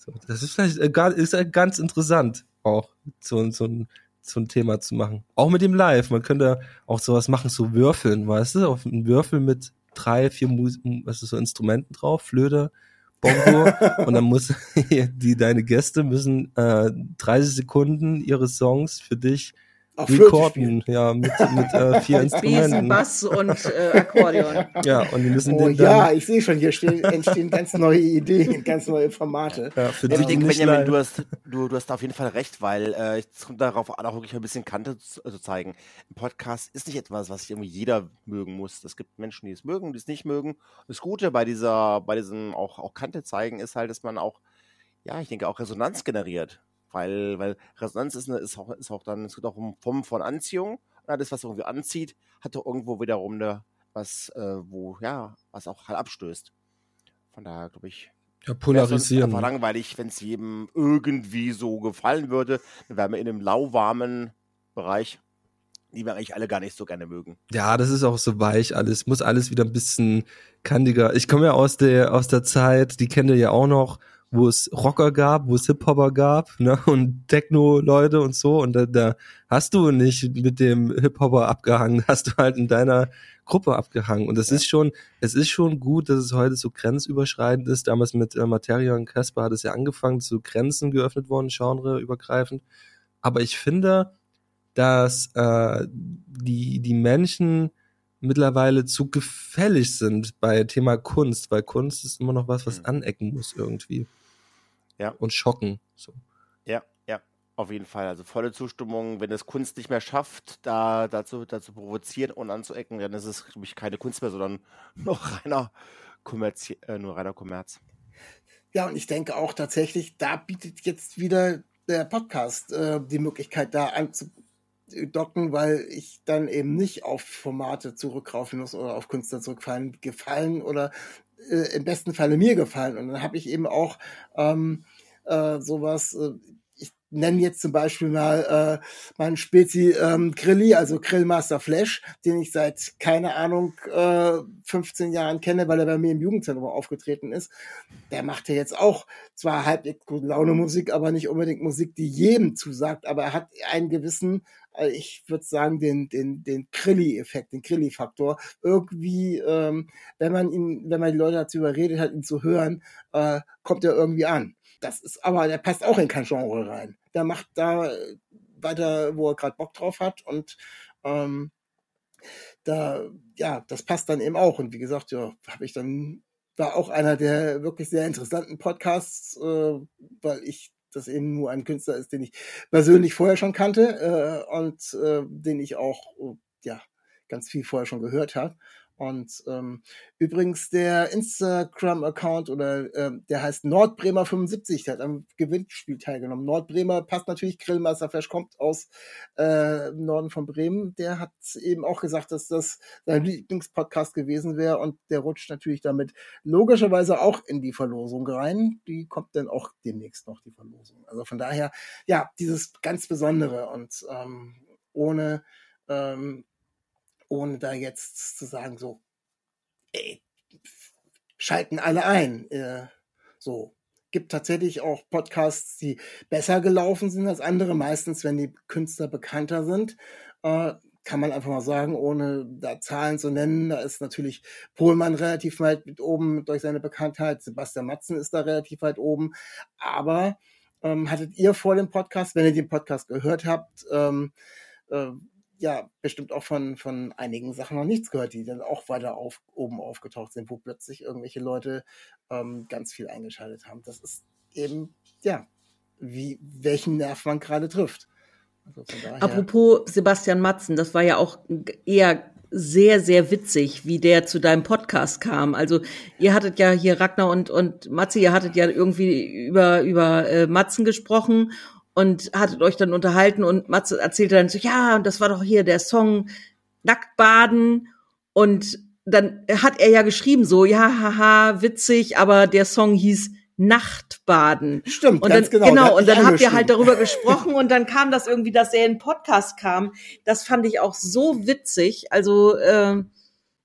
So, das ist vielleicht äh, ist äh, ganz interessant, auch so, so, ein, so ein Thema zu machen. Auch mit dem Live. Man könnte auch sowas machen, so Würfeln, weißt du? Auf einen Würfel mit drei, vier Mus was ist, so Instrumenten drauf, Flöte, Bongo. <laughs> und dann muss <laughs> die deine Gäste müssen äh, 30 Sekunden ihre Songs für dich auch Recorden, ja, mit, mit äh, vier <laughs> Instrumenten. Besen, Bass und äh, Akkordeon. Ja, und die müssen oh, den dann, Ja, ich sehe schon, hier stehen, entstehen ganz neue Ideen, ganz neue Formate. Ja, für ich denke, Benjamin, du hast, du, du hast auf jeden Fall recht, weil äh, es kommt darauf an, auch wirklich ein bisschen Kante zu, zu, zeigen. Ein Podcast ist nicht etwas, was irgendwie jeder mögen muss. Es gibt Menschen, die es mögen, die es nicht mögen. Das Gute bei dieser, bei diesem auch, auch Kante zeigen ist halt, dass man auch, ja, ich denke, auch Resonanz generiert. Weil, weil Resonanz ist, eine, ist, auch, ist auch dann, es geht auch um Formen von Anziehung. Und alles, was irgendwie anzieht, hat doch irgendwo wiederum eine, was, äh, wo, ja, was auch halt abstößt. Von daher, glaube ich, ja, polarisieren. Einfach langweilig, wenn es jedem irgendwie so gefallen würde, dann wären wir in einem lauwarmen Bereich, die wir eigentlich alle gar nicht so gerne mögen. Ja, das ist auch so weich alles, muss alles wieder ein bisschen kandiger. Ich komme ja aus der, aus der Zeit, die kennt ihr ja auch noch, wo es Rocker gab, wo es Hip-Hopper gab, ne, und Techno-Leute und so. Und da, da hast du nicht mit dem Hip-Hopper abgehangen, <laughs> hast du halt in deiner Gruppe abgehangen. Und das ja. ist schon, es ist schon gut, dass es heute so grenzüberschreitend ist. Damals mit äh, Materia und Casper hat es ja angefangen, so Grenzen geöffnet worden, genreübergreifend. Aber ich finde, dass äh, die, die Menschen mittlerweile zu gefällig sind bei Thema Kunst, weil Kunst ist immer noch was, was Mhm. anecken muss irgendwie. Ja. Und schocken. So. Ja, ja, auf jeden Fall. Also volle Zustimmung. Wenn es Kunst nicht mehr schafft, da dazu, dazu provozieren und anzuecken, dann ist es, ich, keine Kunst mehr, sondern <laughs> noch reiner Kommerz, äh, nur reiner Kommerz. Ja, und ich denke auch tatsächlich, da bietet jetzt wieder der Podcast äh, die Möglichkeit, da anzudocken, weil ich dann eben nicht auf Formate zurückgreifen muss oder auf Künstler zurückfallen, gefallen oder äh, im besten Falle mir gefallen. Und dann habe ich eben auch ähm, äh, sowas, äh, nenne jetzt zum Beispiel mal äh, meinen Spezi ähm, Grilli, also Grillmaster Flash, den ich seit, keine Ahnung, äh, 15 Jahren kenne, weil er bei mir im Jugendzentrum aufgetreten ist. Der macht ja jetzt auch zwar halbwegs gute Laune Musik, aber nicht unbedingt Musik, die jedem zusagt, aber er hat einen gewissen, äh, ich würde sagen, den, den, den Grilli-Effekt, den Grilli-Faktor. Irgendwie, ähm, wenn man ihn, wenn man die Leute dazu überredet hat, ihn zu hören, äh, kommt er irgendwie an. Das ist aber, der passt auch in kein Genre rein. Der macht da äh, weiter, wo er gerade Bock drauf hat und ähm, da, ja, das passt dann eben auch. Und wie gesagt, ja, habe ich dann, war auch einer der wirklich sehr interessanten Podcasts, äh, weil ich das eben nur ein Künstler ist, den ich persönlich vorher schon kannte äh, und äh, den ich auch, äh, ja, ganz viel vorher schon gehört habe. Und ähm, übrigens der Instagram-Account oder ähm, der heißt Nordbremer75, der hat am Gewinnspiel teilgenommen. Nordbremer passt natürlich, Grillmeister Flash kommt aus äh, Norden von Bremen. Der hat eben auch gesagt, dass das sein Lieblingspodcast gewesen wäre und der rutscht natürlich damit logischerweise auch in die Verlosung rein. Die kommt dann auch demnächst noch, die Verlosung. Also von daher, ja, dieses ganz Besondere und ähm, ohne ähm, ohne da jetzt zu sagen, so, ey, schalten alle ein. Äh, so. Gibt tatsächlich auch Podcasts, die besser gelaufen sind als andere, meistens, wenn die Künstler bekannter sind. Äh, kann man einfach mal sagen, ohne da Zahlen zu nennen. Da ist natürlich Pohlmann relativ weit mit oben durch seine Bekanntheit. Sebastian Matzen ist da relativ weit oben. Aber ähm, hattet ihr vor dem Podcast, wenn ihr den Podcast gehört habt, ähm, äh, ja, bestimmt auch von, von einigen Sachen noch nichts gehört, die dann auch weiter auf, oben aufgetaucht sind, wo plötzlich irgendwelche Leute ähm, ganz viel eingeschaltet haben. Das ist eben, ja, wie, welchen Nerv man gerade trifft. Also Apropos Sebastian Matzen, das war ja auch eher sehr, sehr witzig, wie der zu deinem Podcast kam. Also ihr hattet ja hier Ragnar und, und Matze, ihr hattet ja irgendwie über, über äh, Matzen gesprochen und hattet euch dann unterhalten und Matze erzählte dann so, ja, und das war doch hier der Song Nacktbaden und dann hat er ja geschrieben so, ja, haha, witzig, aber der Song hieß Nachtbaden. Stimmt, und ganz dann, genau. hat und dann habt ihr halt darüber <laughs> gesprochen und dann kam das irgendwie, dass er in den Podcast kam. Das fand ich auch so witzig. Also, ähm,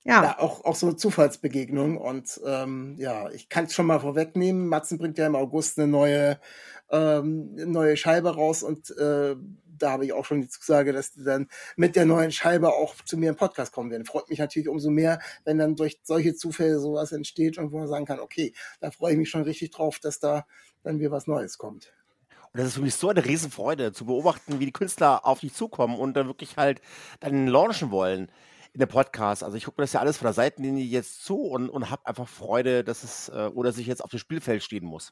ja. Ja, auch, auch so eine Zufallsbegegnung. Und ähm, ja, ich kann es schon mal vorwegnehmen. Matzen bringt ja im August eine neue, ähm, neue Scheibe raus und äh, da habe ich auch schon die Zusage, dass die dann mit der neuen Scheibe auch zu mir im Podcast kommen werden. Freut mich natürlich umso mehr, wenn dann durch solche Zufälle sowas entsteht und wo man sagen kann, okay, da freue ich mich schon richtig drauf, dass da dann wieder was Neues kommt. Und das ist für mich so eine Riesenfreude, zu beobachten, wie die Künstler auf dich zukommen und dann wirklich halt dann launchen wollen in der Podcast. Also ich gucke mir das ja alles von der Seitenlinie jetzt zu und, und habe einfach Freude, dass es äh, oder dass ich jetzt auf dem Spielfeld stehen muss.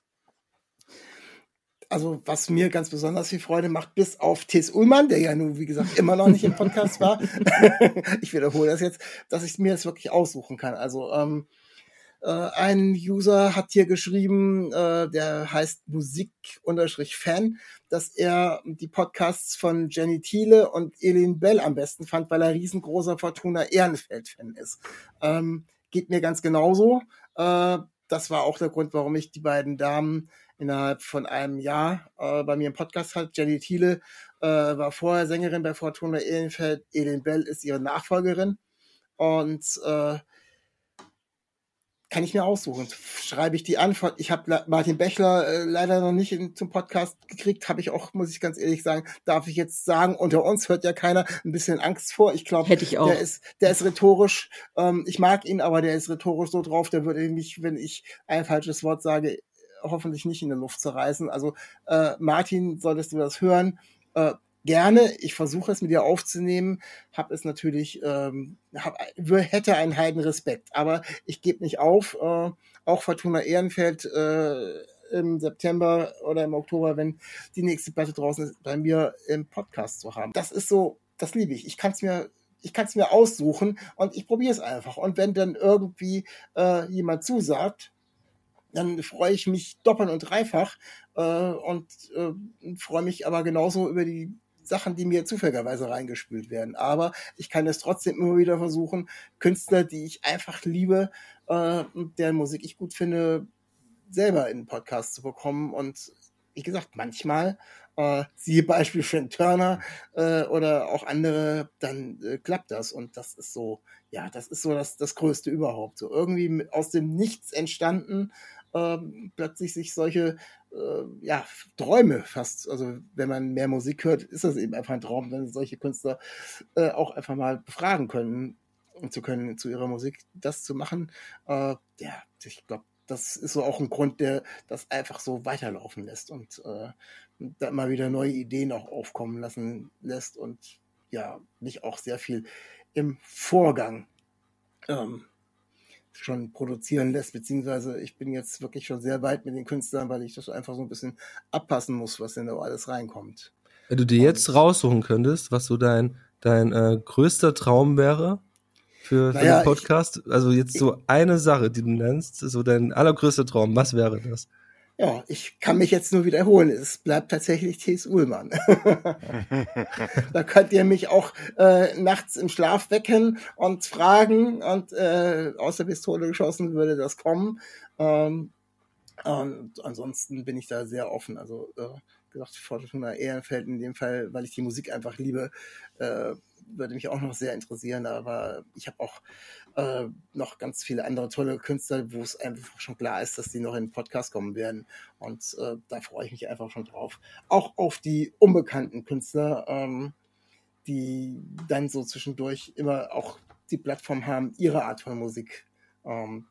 Also was mir ganz besonders viel Freude macht, bis auf T.S. Ullmann, der ja nun, wie gesagt, immer noch nicht im Podcast war. <laughs> ich wiederhole das jetzt, dass ich mir das wirklich aussuchen kann. Also ähm, äh, ein User hat hier geschrieben, äh, der heißt Musik-Fan, dass er die Podcasts von Jenny Thiele und Elin Bell am besten fand, weil er riesengroßer Fortuna Ehrenfeld-Fan ist. Ähm, geht mir ganz genauso. Äh, das war auch der Grund, warum ich die beiden Damen innerhalb von einem Jahr äh, bei mir im Podcast hat. Jenny Thiele äh, war vorher Sängerin bei Fortuna Ehrenfeld. Elin Bell ist ihre Nachfolgerin. Und äh, kann ich mir aussuchen. Schreibe ich die Antwort. Ich habe Martin Bechler äh, leider noch nicht in, zum Podcast gekriegt. Habe ich auch, muss ich ganz ehrlich sagen, darf ich jetzt sagen, unter uns hört ja keiner ein bisschen Angst vor. Ich glaube, der ist, der ist rhetorisch, ähm, ich mag ihn, aber der ist rhetorisch so drauf, der würde mich, wenn ich ein falsches Wort sage, hoffentlich nicht in der Luft zerreißen. Also äh, Martin, solltest du das hören, äh, gerne. Ich versuche es mit dir aufzunehmen, habe es natürlich, ähm, hab, hätte einen heiden Respekt, aber ich gebe nicht auf. Äh, auch Fortuna Ehrenfeld äh, im September oder im Oktober, wenn die nächste Platte draußen ist, bei mir im Podcast zu haben. Das ist so, das liebe ich. Ich kann es mir ich kann es mir aussuchen und ich probiere es einfach. Und wenn dann irgendwie äh, jemand zusagt, dann freue ich mich doppelt und dreifach äh, und äh, freue mich aber genauso über die Sachen, die mir zufälligerweise reingespült werden. Aber ich kann es trotzdem immer wieder versuchen, Künstler, die ich einfach liebe, äh, deren Musik ich gut finde, selber in den Podcast zu bekommen. Und wie gesagt, manchmal, äh, siehe Beispiel Frank Turner äh, oder auch andere, dann äh, klappt das. Und das ist so, ja, das ist so das, das Größte überhaupt. So irgendwie aus dem Nichts entstanden, ähm, plötzlich sich solche äh, ja, Träume fast, also wenn man mehr Musik hört, ist das eben einfach ein Traum, wenn solche Künstler äh, auch einfach mal befragen können, um zu können, zu ihrer Musik das zu machen. Äh, ja, ich glaube, das ist so auch ein Grund, der das einfach so weiterlaufen lässt und äh, da immer wieder neue Ideen auch aufkommen lassen lässt und ja, mich auch sehr viel im Vorgang ähm, schon produzieren lässt, beziehungsweise ich bin jetzt wirklich schon sehr weit mit den Künstlern, weil ich das einfach so ein bisschen abpassen muss, was denn da alles reinkommt. Wenn du dir jetzt raussuchen könntest, was so dein, dein äh, größter Traum wäre für, für Naja, den Podcast, also jetzt so eine Sache, die du nennst, so dein allergrößter Traum, was wäre das? Ja, ich kann mich jetzt nur wiederholen. Es bleibt tatsächlich T.S. Ullmann. <laughs> da könnt ihr mich auch äh, nachts im Schlaf wecken und fragen und äh, aus der Pistole geschossen würde das kommen. Ähm, und ansonsten bin ich da sehr offen. Also äh, gesagt, Fortuna Ehrenfeld in dem Fall, weil ich die Musik einfach liebe, äh, würde mich auch noch sehr interessieren. Aber ich habe auch äh, noch ganz viele andere tolle Künstler, wo es einfach schon klar ist, dass die noch in den Podcast kommen werden. Und äh, da freue ich mich einfach schon drauf. Auch auf die unbekannten Künstler, ähm, die dann so zwischendurch immer auch die Plattform haben, ihre Art von Musik ähm,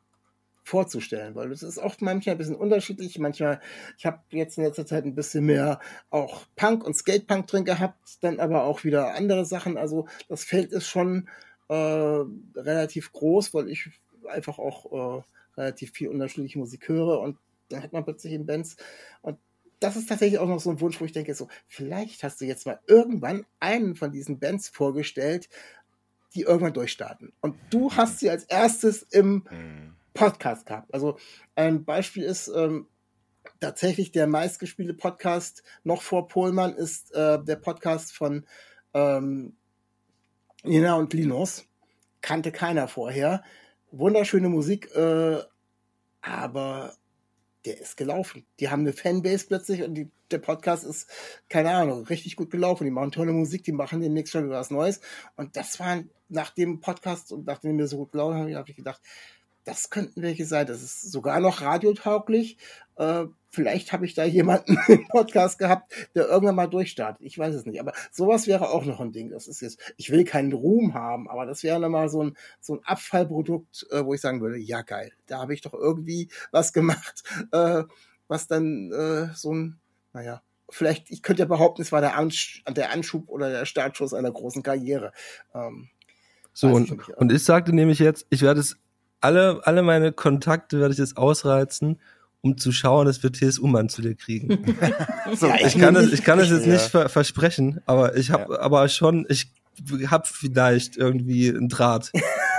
vorzustellen, weil es ist oft manchmal ein bisschen unterschiedlich. Manchmal, ich habe jetzt in letzter Zeit ein bisschen mehr auch Punk und Skatepunk drin gehabt, dann aber auch wieder andere Sachen. Also das Feld ist schon äh, relativ groß, weil ich einfach auch äh, relativ viel unterschiedliche Musik höre und dann hat man plötzlich in Bands und das ist tatsächlich auch noch so ein Wunsch, wo ich denke, so, vielleicht hast du jetzt mal irgendwann einen von diesen Bands vorgestellt, die irgendwann durchstarten. Und du hast sie als erstes im Podcast gehabt. Also ein Beispiel ist ähm, tatsächlich der meistgespielte Podcast noch vor Pohlmann ist äh, der Podcast von ähm, Nina und Linus. Kannte keiner vorher. Wunderschöne Musik, äh, aber der ist gelaufen. Die haben eine Fanbase plötzlich und die, der Podcast ist, keine Ahnung, richtig gut gelaufen. Die machen tolle Musik, die machen demnächst schon wieder was Neues. Und das war nach dem Podcast und nachdem wir so gut gelaufen haben, habe ich gedacht, das könnten welche sein. Das ist sogar noch radiotauglich. Äh, vielleicht habe ich da jemanden <laughs> im Podcast gehabt, der irgendwann mal durchstartet. Ich weiß es nicht. Aber sowas wäre auch noch ein Ding. Das ist jetzt, ich will keinen Ruhm haben, aber das wäre nochmal so ein, so ein Abfallprodukt, äh, wo ich sagen würde, ja geil, da habe ich doch irgendwie was gemacht, äh, was dann äh, so ein, naja, vielleicht, ich könnte ja behaupten, es war der, Ansch der Anschub oder der Startschuss einer großen Karriere. Ähm, So, und, und ich sagte nämlich jetzt, ich werde es, alle, alle meine Kontakte werde ich jetzt ausreizen, um zu schauen, dass wir T.S. Ullmann zu dir kriegen. <laughs> So, Ja, Ich kann das, ich kann das jetzt Ja. nicht ver versprechen, aber ich habe aber schon, ich habe vielleicht irgendwie einen Draht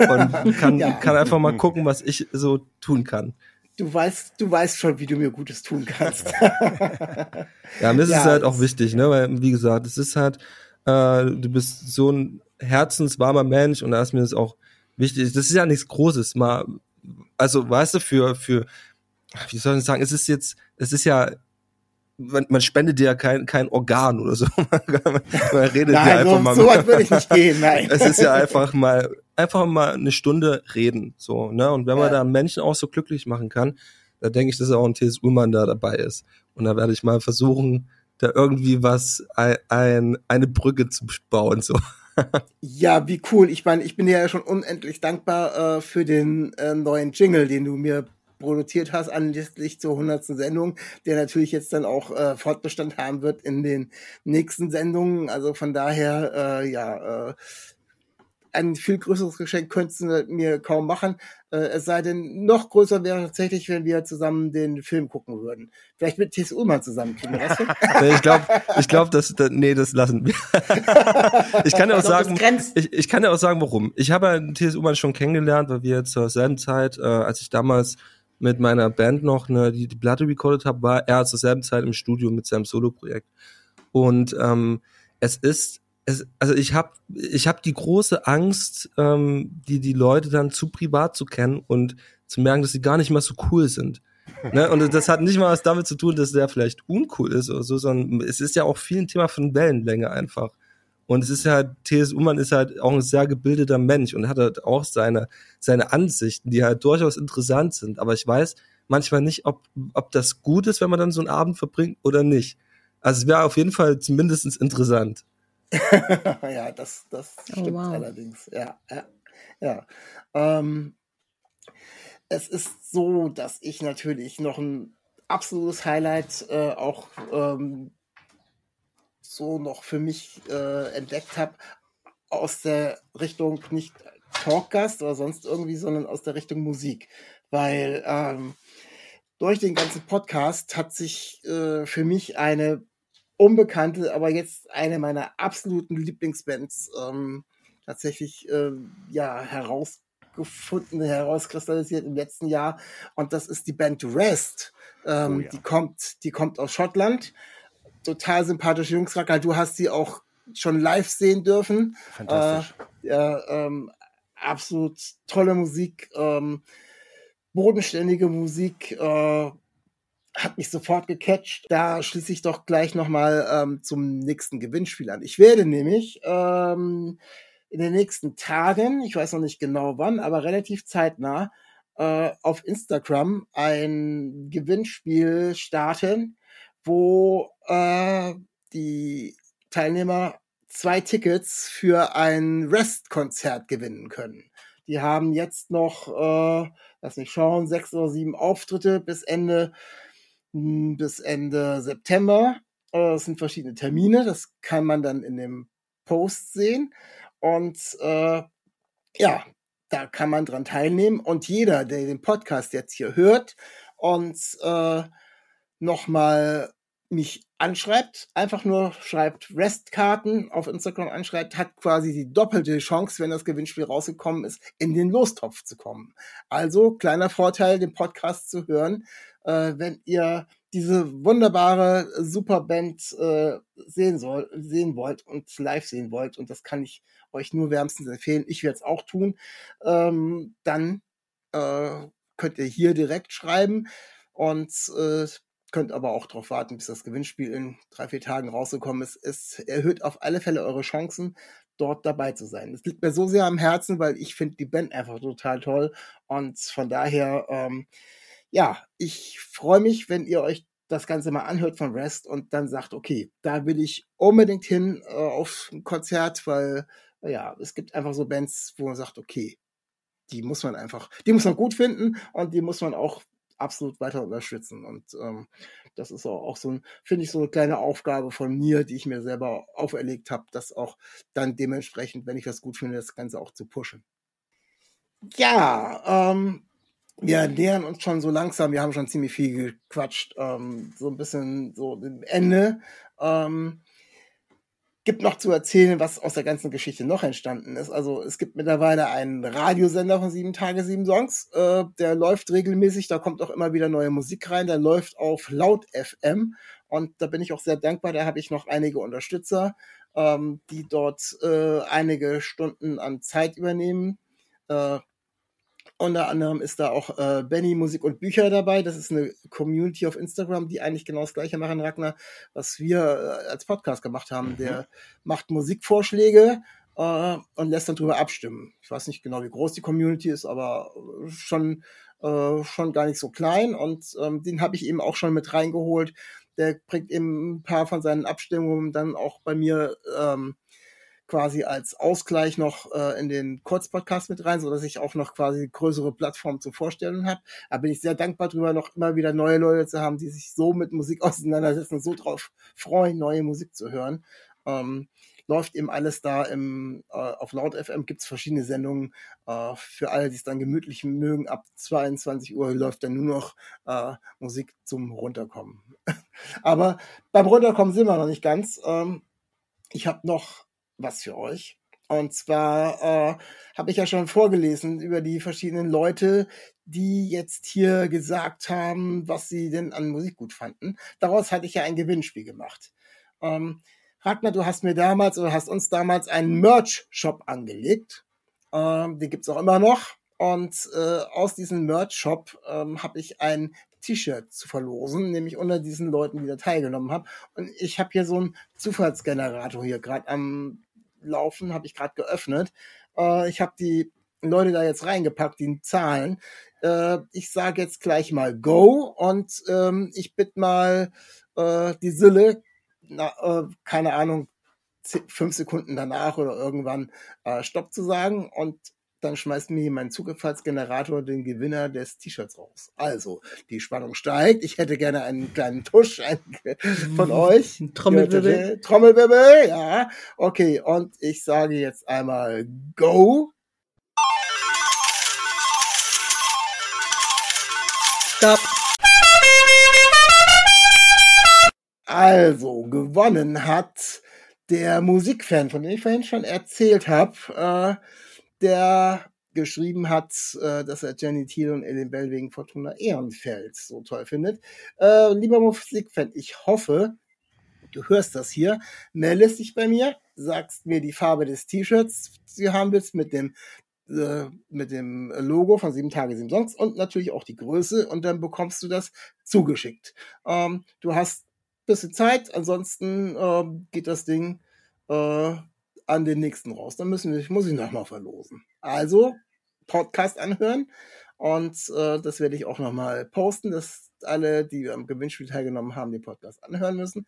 und <laughs> kann, Ja. kann einfach mal gucken, was ich so tun kann. Du weißt, du weißt schon, wie du mir Gutes tun kannst. <laughs> Ja, mir ist Ja, es halt auch wichtig, ne, weil wie gesagt, es ist halt, äh, du bist so ein herzenswarmer Mensch und da ist mir das auch wichtig. Das ist ja nichts Großes, mal, also weißt du, für für wie soll ich sagen, es ist jetzt, es ist ja man, man spendet dir ja kein, kein Organ oder so. <laughs> man, man redet ja Nein, einfach so, mal. so weit würde ich nicht gehen, nein. es ist ja einfach mal, einfach mal eine Stunde reden, so, ne? Und wenn man Ja. da Menschen auch so glücklich machen kann, da denke ich, dass auch ein T.S. Ullmann da dabei ist. Und da werde ich mal versuchen, da irgendwie was, ein, ein, eine Brücke zu bauen, so. Ja, wie cool. Ich meine, ich bin dir ja schon unendlich dankbar äh, für den äh, neuen Jingle, den du mir produziert hast anlässlich zur 100. Sendung, der natürlich jetzt dann auch äh, Fortbestand haben wird in den nächsten Sendungen. Also von daher, äh, ja, äh, ein viel größeres Geschenk könntest du mir kaum machen. Äh, es sei denn, noch größer wäre tatsächlich, wenn wir zusammen den Film gucken würden. Vielleicht mit T.S. Ullmann zusammen kriegen wir das hin? ich glaube, ich glaub, dass, da, nee, das lassen wir. <laughs> ich kann ja auch sagen, ich, ich kann ja auch sagen, warum. Ich habe ja T.S. Ullmann schon kennengelernt, weil wir zur selben Zeit, äh, als ich damals mit meiner Band noch ne, die, die Platte recorded habe, war er zur selben Zeit im Studio mit seinem Solo-Projekt. Und ähm, es ist es, also ich habe ich hab die große Angst, ähm, die die Leute dann zu privat zu kennen und zu merken, dass sie gar nicht mal so cool sind. ne? Und das hat nicht mal was damit zu tun, dass der vielleicht uncool ist oder so, sondern es ist ja auch viel ein Thema von Wellenlänge einfach. Und es ist ja, T.S. Ullmann ist halt auch ein sehr gebildeter Mensch und hat halt auch seine, seine Ansichten, die halt durchaus interessant sind. Aber ich weiß manchmal nicht, ob, ob das gut ist, wenn man dann so einen Abend verbringt oder nicht. Also es wäre auf jeden Fall zumindest interessant. <laughs> ja, das, das oh, stimmt wow. allerdings. Ja, ja, ja. Ähm, es ist so, dass ich natürlich noch ein absolutes Highlight äh, auch ähm, so noch für mich äh, entdeckt habe aus der Richtung nicht Talkgast oder sonst irgendwie, sondern aus der Richtung Musik, weil ähm, durch den ganzen Podcast hat sich äh, für mich eine unbekannte, aber jetzt eine meiner absoluten Lieblingsbands ähm, tatsächlich äh, ja herausgefunden, herauskristallisiert im letzten Jahr und das ist die Band Rest. Ähm, oh ja. Die kommt, die kommt aus Schottland. Total sympathische Jungs, Racker. Du hast sie auch schon live sehen dürfen. Fantastisch. Äh, ja, ähm, absolut tolle Musik, ähm, bodenständige Musik, äh, hat mich sofort gecatcht. Da schließe ich doch gleich nochmal ähm, zum nächsten Gewinnspiel an. Ich werde nämlich ähm, in den nächsten Tagen, ich weiß noch nicht genau wann, aber relativ zeitnah, äh, auf Instagram ein Gewinnspiel starten, wo äh, die Teilnehmer zwei Tickets für ein Rest-Konzert gewinnen können. Die haben jetzt noch, äh, lass mich schauen, sechs oder sieben Auftritte bis Ende bis Ende September. Das äh, sind verschiedene Termine, das kann man dann in dem Post sehen. Und äh, ja, da kann man dran teilnehmen. Und jeder, der den Podcast jetzt hier hört und äh, nochmal mich anschreibt, einfach nur schreibt Restkarten auf Instagram anschreibt, hat quasi die doppelte Chance, wenn das Gewinnspiel rausgekommen ist, in den Lostopf zu kommen. Also kleiner Vorteil, den Podcast zu hören, äh, wenn ihr diese wunderbare Superband äh, sehen soll, sehen wollt und live sehen wollt, und das kann ich euch nur wärmstens empfehlen, ich werde es auch tun, ähm, dann äh, könnt ihr hier direkt schreiben und äh, könnt aber auch darauf warten, bis das Gewinnspiel in drei, vier Tagen rausgekommen ist. Es erhöht auf alle Fälle eure Chancen, dort dabei zu sein. Das liegt mir so sehr am Herzen, weil ich finde die Band einfach total toll und von daher ähm, ja, ich freue mich, wenn ihr euch das Ganze mal anhört von Rest und dann sagt, okay, da will ich unbedingt hin äh, auf ein Konzert, weil ja, es gibt einfach so Bands, wo man sagt, okay, die muss man einfach, die muss man gut finden und die muss man auch absolut weiter unterstützen. Und ähm, das ist auch, auch so ein, finde ich, so eine kleine Aufgabe von mir, die ich mir selber auferlegt habe, das auch dann dementsprechend, wenn ich das gut finde, das Ganze auch zu pushen. Ja, ähm, wir nähern uns schon so langsam, wir haben schon ziemlich viel gequatscht, ähm, so ein bisschen so dem Ende. Ähm, gibt noch zu erzählen, was aus der ganzen Geschichte noch entstanden ist. Also es gibt mittlerweile einen Radiosender von sieben Tage, sieben Songs. Äh, der läuft regelmäßig, da kommt auch immer wieder neue Musik rein. Der läuft auf Laut FM und da bin ich auch sehr dankbar. Da habe ich noch einige Unterstützer, ähm, die dort äh, einige Stunden an Zeit übernehmen. Äh, unter anderem ist da auch äh, Benny Musik und Bücher dabei. Das ist eine Community auf Instagram, die eigentlich genau das gleiche machen, Ragnar, was wir äh, als Podcast gemacht haben. Mhm. Der macht Musikvorschläge äh, und lässt dann drüber abstimmen. Ich weiß nicht genau, wie groß die Community ist, aber schon, äh, schon gar nicht so klein. Und ähm, den habe ich eben auch schon mit reingeholt. Der bringt eben ein paar von seinen Abstimmungen dann auch bei mir ähm, quasi als Ausgleich noch äh, in den Kurzpodcast mit rein, so dass ich auch noch quasi größere Plattformen zur Vorstellung habe. Da bin ich sehr dankbar drüber, noch immer wieder neue Leute zu haben, die sich so mit Musik <laughs> auseinandersetzen so drauf freuen, neue Musik zu hören. Ähm, läuft eben alles da im, äh, auf Laut FM gibt's verschiedene Sendungen. Äh, für alle, die es dann gemütlich mögen, ab 22 Uhr läuft dann nur noch äh, Musik zum Runterkommen. <laughs> Aber beim Runterkommen sind wir noch nicht ganz. Ähm, ich habe noch was für euch. Und zwar äh, habe ich ja schon vorgelesen über die verschiedenen Leute, die jetzt hier gesagt haben, was sie denn an Musik gut fanden. Daraus hatte ich ja ein Gewinnspiel gemacht. Ähm, Ragnar, du hast mir damals oder hast uns damals einen Merch-Shop angelegt. Ähm, den gibt's auch immer noch. Und äh, aus diesem Merch-Shop ähm, habe ich ein T-Shirt zu verlosen, nämlich unter diesen Leuten, die da teilgenommen haben. Und ich habe hier so einen Zufallsgenerator hier gerade am Laufen, habe ich gerade geöffnet. Äh, ich habe die Leute da jetzt reingepackt, die Zahlen. Äh, ich sage jetzt gleich mal Go und ähm, ich bitte mal äh, die Sille, na, äh, keine Ahnung, fünf Sekunden danach oder irgendwann äh, Stopp zu sagen und dann schmeißt mir mein Zugefallsgenerator den Gewinner des T-Shirts raus. Also, die Spannung steigt. Ich hätte gerne einen kleinen Tusch von euch. Trommelwirbel. Trommelwirbel, ja. Okay, und ich sage jetzt einmal Go. Stopp. Also, gewonnen hat der Musikfan, von dem ich vorhin schon erzählt habe, äh, der geschrieben hat, äh, dass er Jenny Thiel und Ellen Bell wegen Fortuna Ehrenfeld so toll findet. Äh, lieber Musikfan, ich hoffe, du hörst das hier, meldest dich bei mir, sagst mir die Farbe des T-Shirts, die haben willst, mit dem äh, mit dem Logo von sieben Tage, sieben Songs und natürlich auch die Größe und dann bekommst du das zugeschickt. Ähm, du hast bisschen Zeit, ansonsten äh, geht das Ding äh, an den nächsten raus. Dann müssen wir, muss ich nochmal verlosen. Also Podcast anhören und äh, das werde ich auch nochmal posten, dass alle, die am Gewinnspiel teilgenommen haben, den Podcast anhören müssen,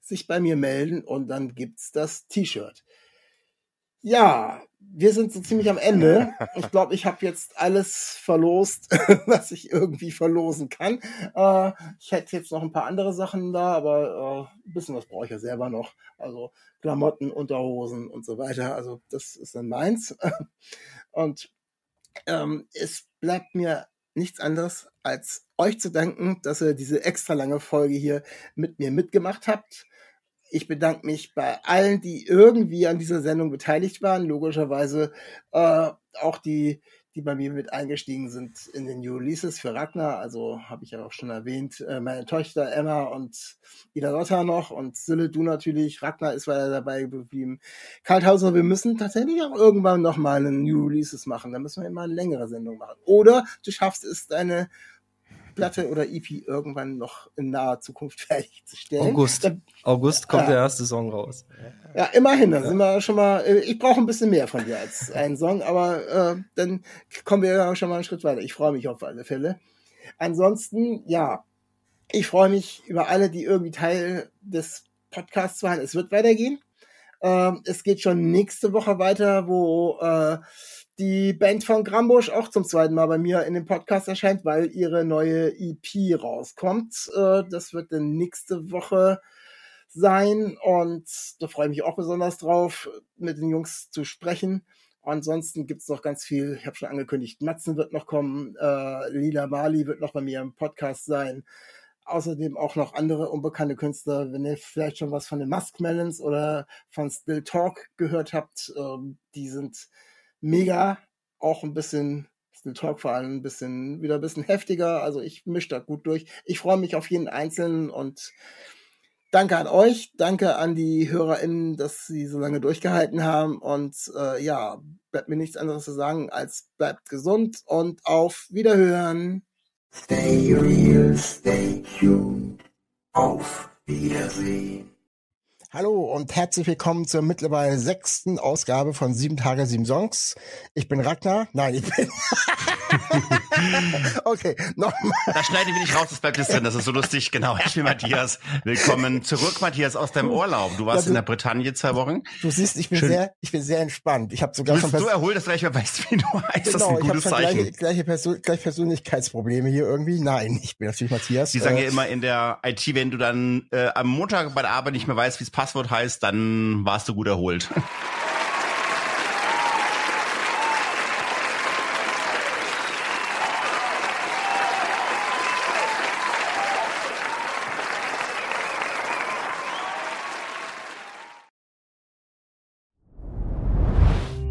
sich bei mir melden und dann gibt's das T-Shirt. Ja, wir sind so ziemlich am Ende. <laughs> Ich glaube, ich habe jetzt alles verlost, <laughs> was ich irgendwie verlosen kann. Äh, ich hätte jetzt noch ein paar andere Sachen da, aber äh, ein bisschen was brauche ich ja selber noch. Also Klamotten, Unterhosen und so weiter. Also das ist dann meins. <laughs> Und ähm, es bleibt mir nichts anderes, als euch zu danken, dass ihr diese extra lange Folge hier mit mir mitgemacht habt. Ich bedanke mich bei allen, die irgendwie an dieser Sendung beteiligt waren. Logischerweise äh, auch die, die bei mir mit eingestiegen sind in den New Releases für Ragnar. Also habe ich ja auch schon erwähnt, äh, meine Tochter Emma und Ida Lotta noch und Sille, du natürlich. Ragnar ist weiter dabei geblieben. Kalthauser, wir müssen tatsächlich auch irgendwann noch mal einen New Releases machen. Da müssen wir immer eine längere Sendung machen. Oder du schaffst es, deine Platte oder EP irgendwann noch in naher Zukunft <laughs> fertigzustellen. August. Dann, August kommt Ja. der erste Song raus. ja, immerhin, da sind wir schon mal, äh, ich brauche ein bisschen mehr von dir als einen Song, aber äh, dann kommen wir ja schon mal einen Schritt weiter. Ich freue mich auf alle Fälle. Ansonsten, ja, ich freue mich über alle, die irgendwie Teil des Podcasts waren. Es wird weitergehen. Ähm, es geht schon nächste Woche weiter, wo äh, die Band von Grambusch auch zum zweiten Mal bei mir in dem Podcast erscheint, weil ihre neue EP rauskommt. Äh, das wird dann nächste Woche sein und da freue ich mich auch besonders drauf, mit den Jungs zu sprechen. Ansonsten gibt's noch ganz viel, ich habe schon angekündigt, Matzen wird noch kommen, äh, Lila Mali wird noch bei mir im Podcast sein. Außerdem auch noch andere unbekannte Künstler, wenn ihr vielleicht schon was von den Muskmelons oder von Still Talk gehört habt, ähm, die sind mega, auch ein bisschen Still Talk vor allem ein bisschen wieder ein bisschen heftiger. Also ich mische da gut durch. Ich freue mich auf jeden Einzelnen und danke an euch, danke an die HörerInnen, dass sie so lange durchgehalten haben. Und äh, ja, bleibt mir nichts anderes zu sagen als bleibt gesund und auf Wiederhören. Stay real, stay tuned. Auf Wiedersehen. Hallo und herzlich willkommen zur mittlerweile sechsten Ausgabe von Sieben Tage, Sieben Songs. Ich bin Ragnar. Nein, ich bin. <laughs> okay, nochmal. Da schneiden wir nicht raus, das bleibt jetzt drin. Das ist so lustig. Genau, ich bin Matthias. Willkommen zurück, Matthias, aus deinem Urlaub. Du warst Ja, du- in der Bretagne zwei Wochen. Du siehst, ich bin Schön. sehr, ich bin sehr entspannt. Ich habe Du sogar bist schon so erholt, dass du gleich mal weißt, wie du heißt. das ist genau, ein ich habe gutes Zeichen. gleiche, gleiche, Persön gleich Persönlichkeitsprobleme hier irgendwie. Nein, ich bin natürlich Matthias. Die sagen Äh, ja immer in der IT, wenn du dann äh, am Montag bei der Arbeit nicht mehr weißt, wie das Passwort heißt, dann warst du gut erholt. <laughs>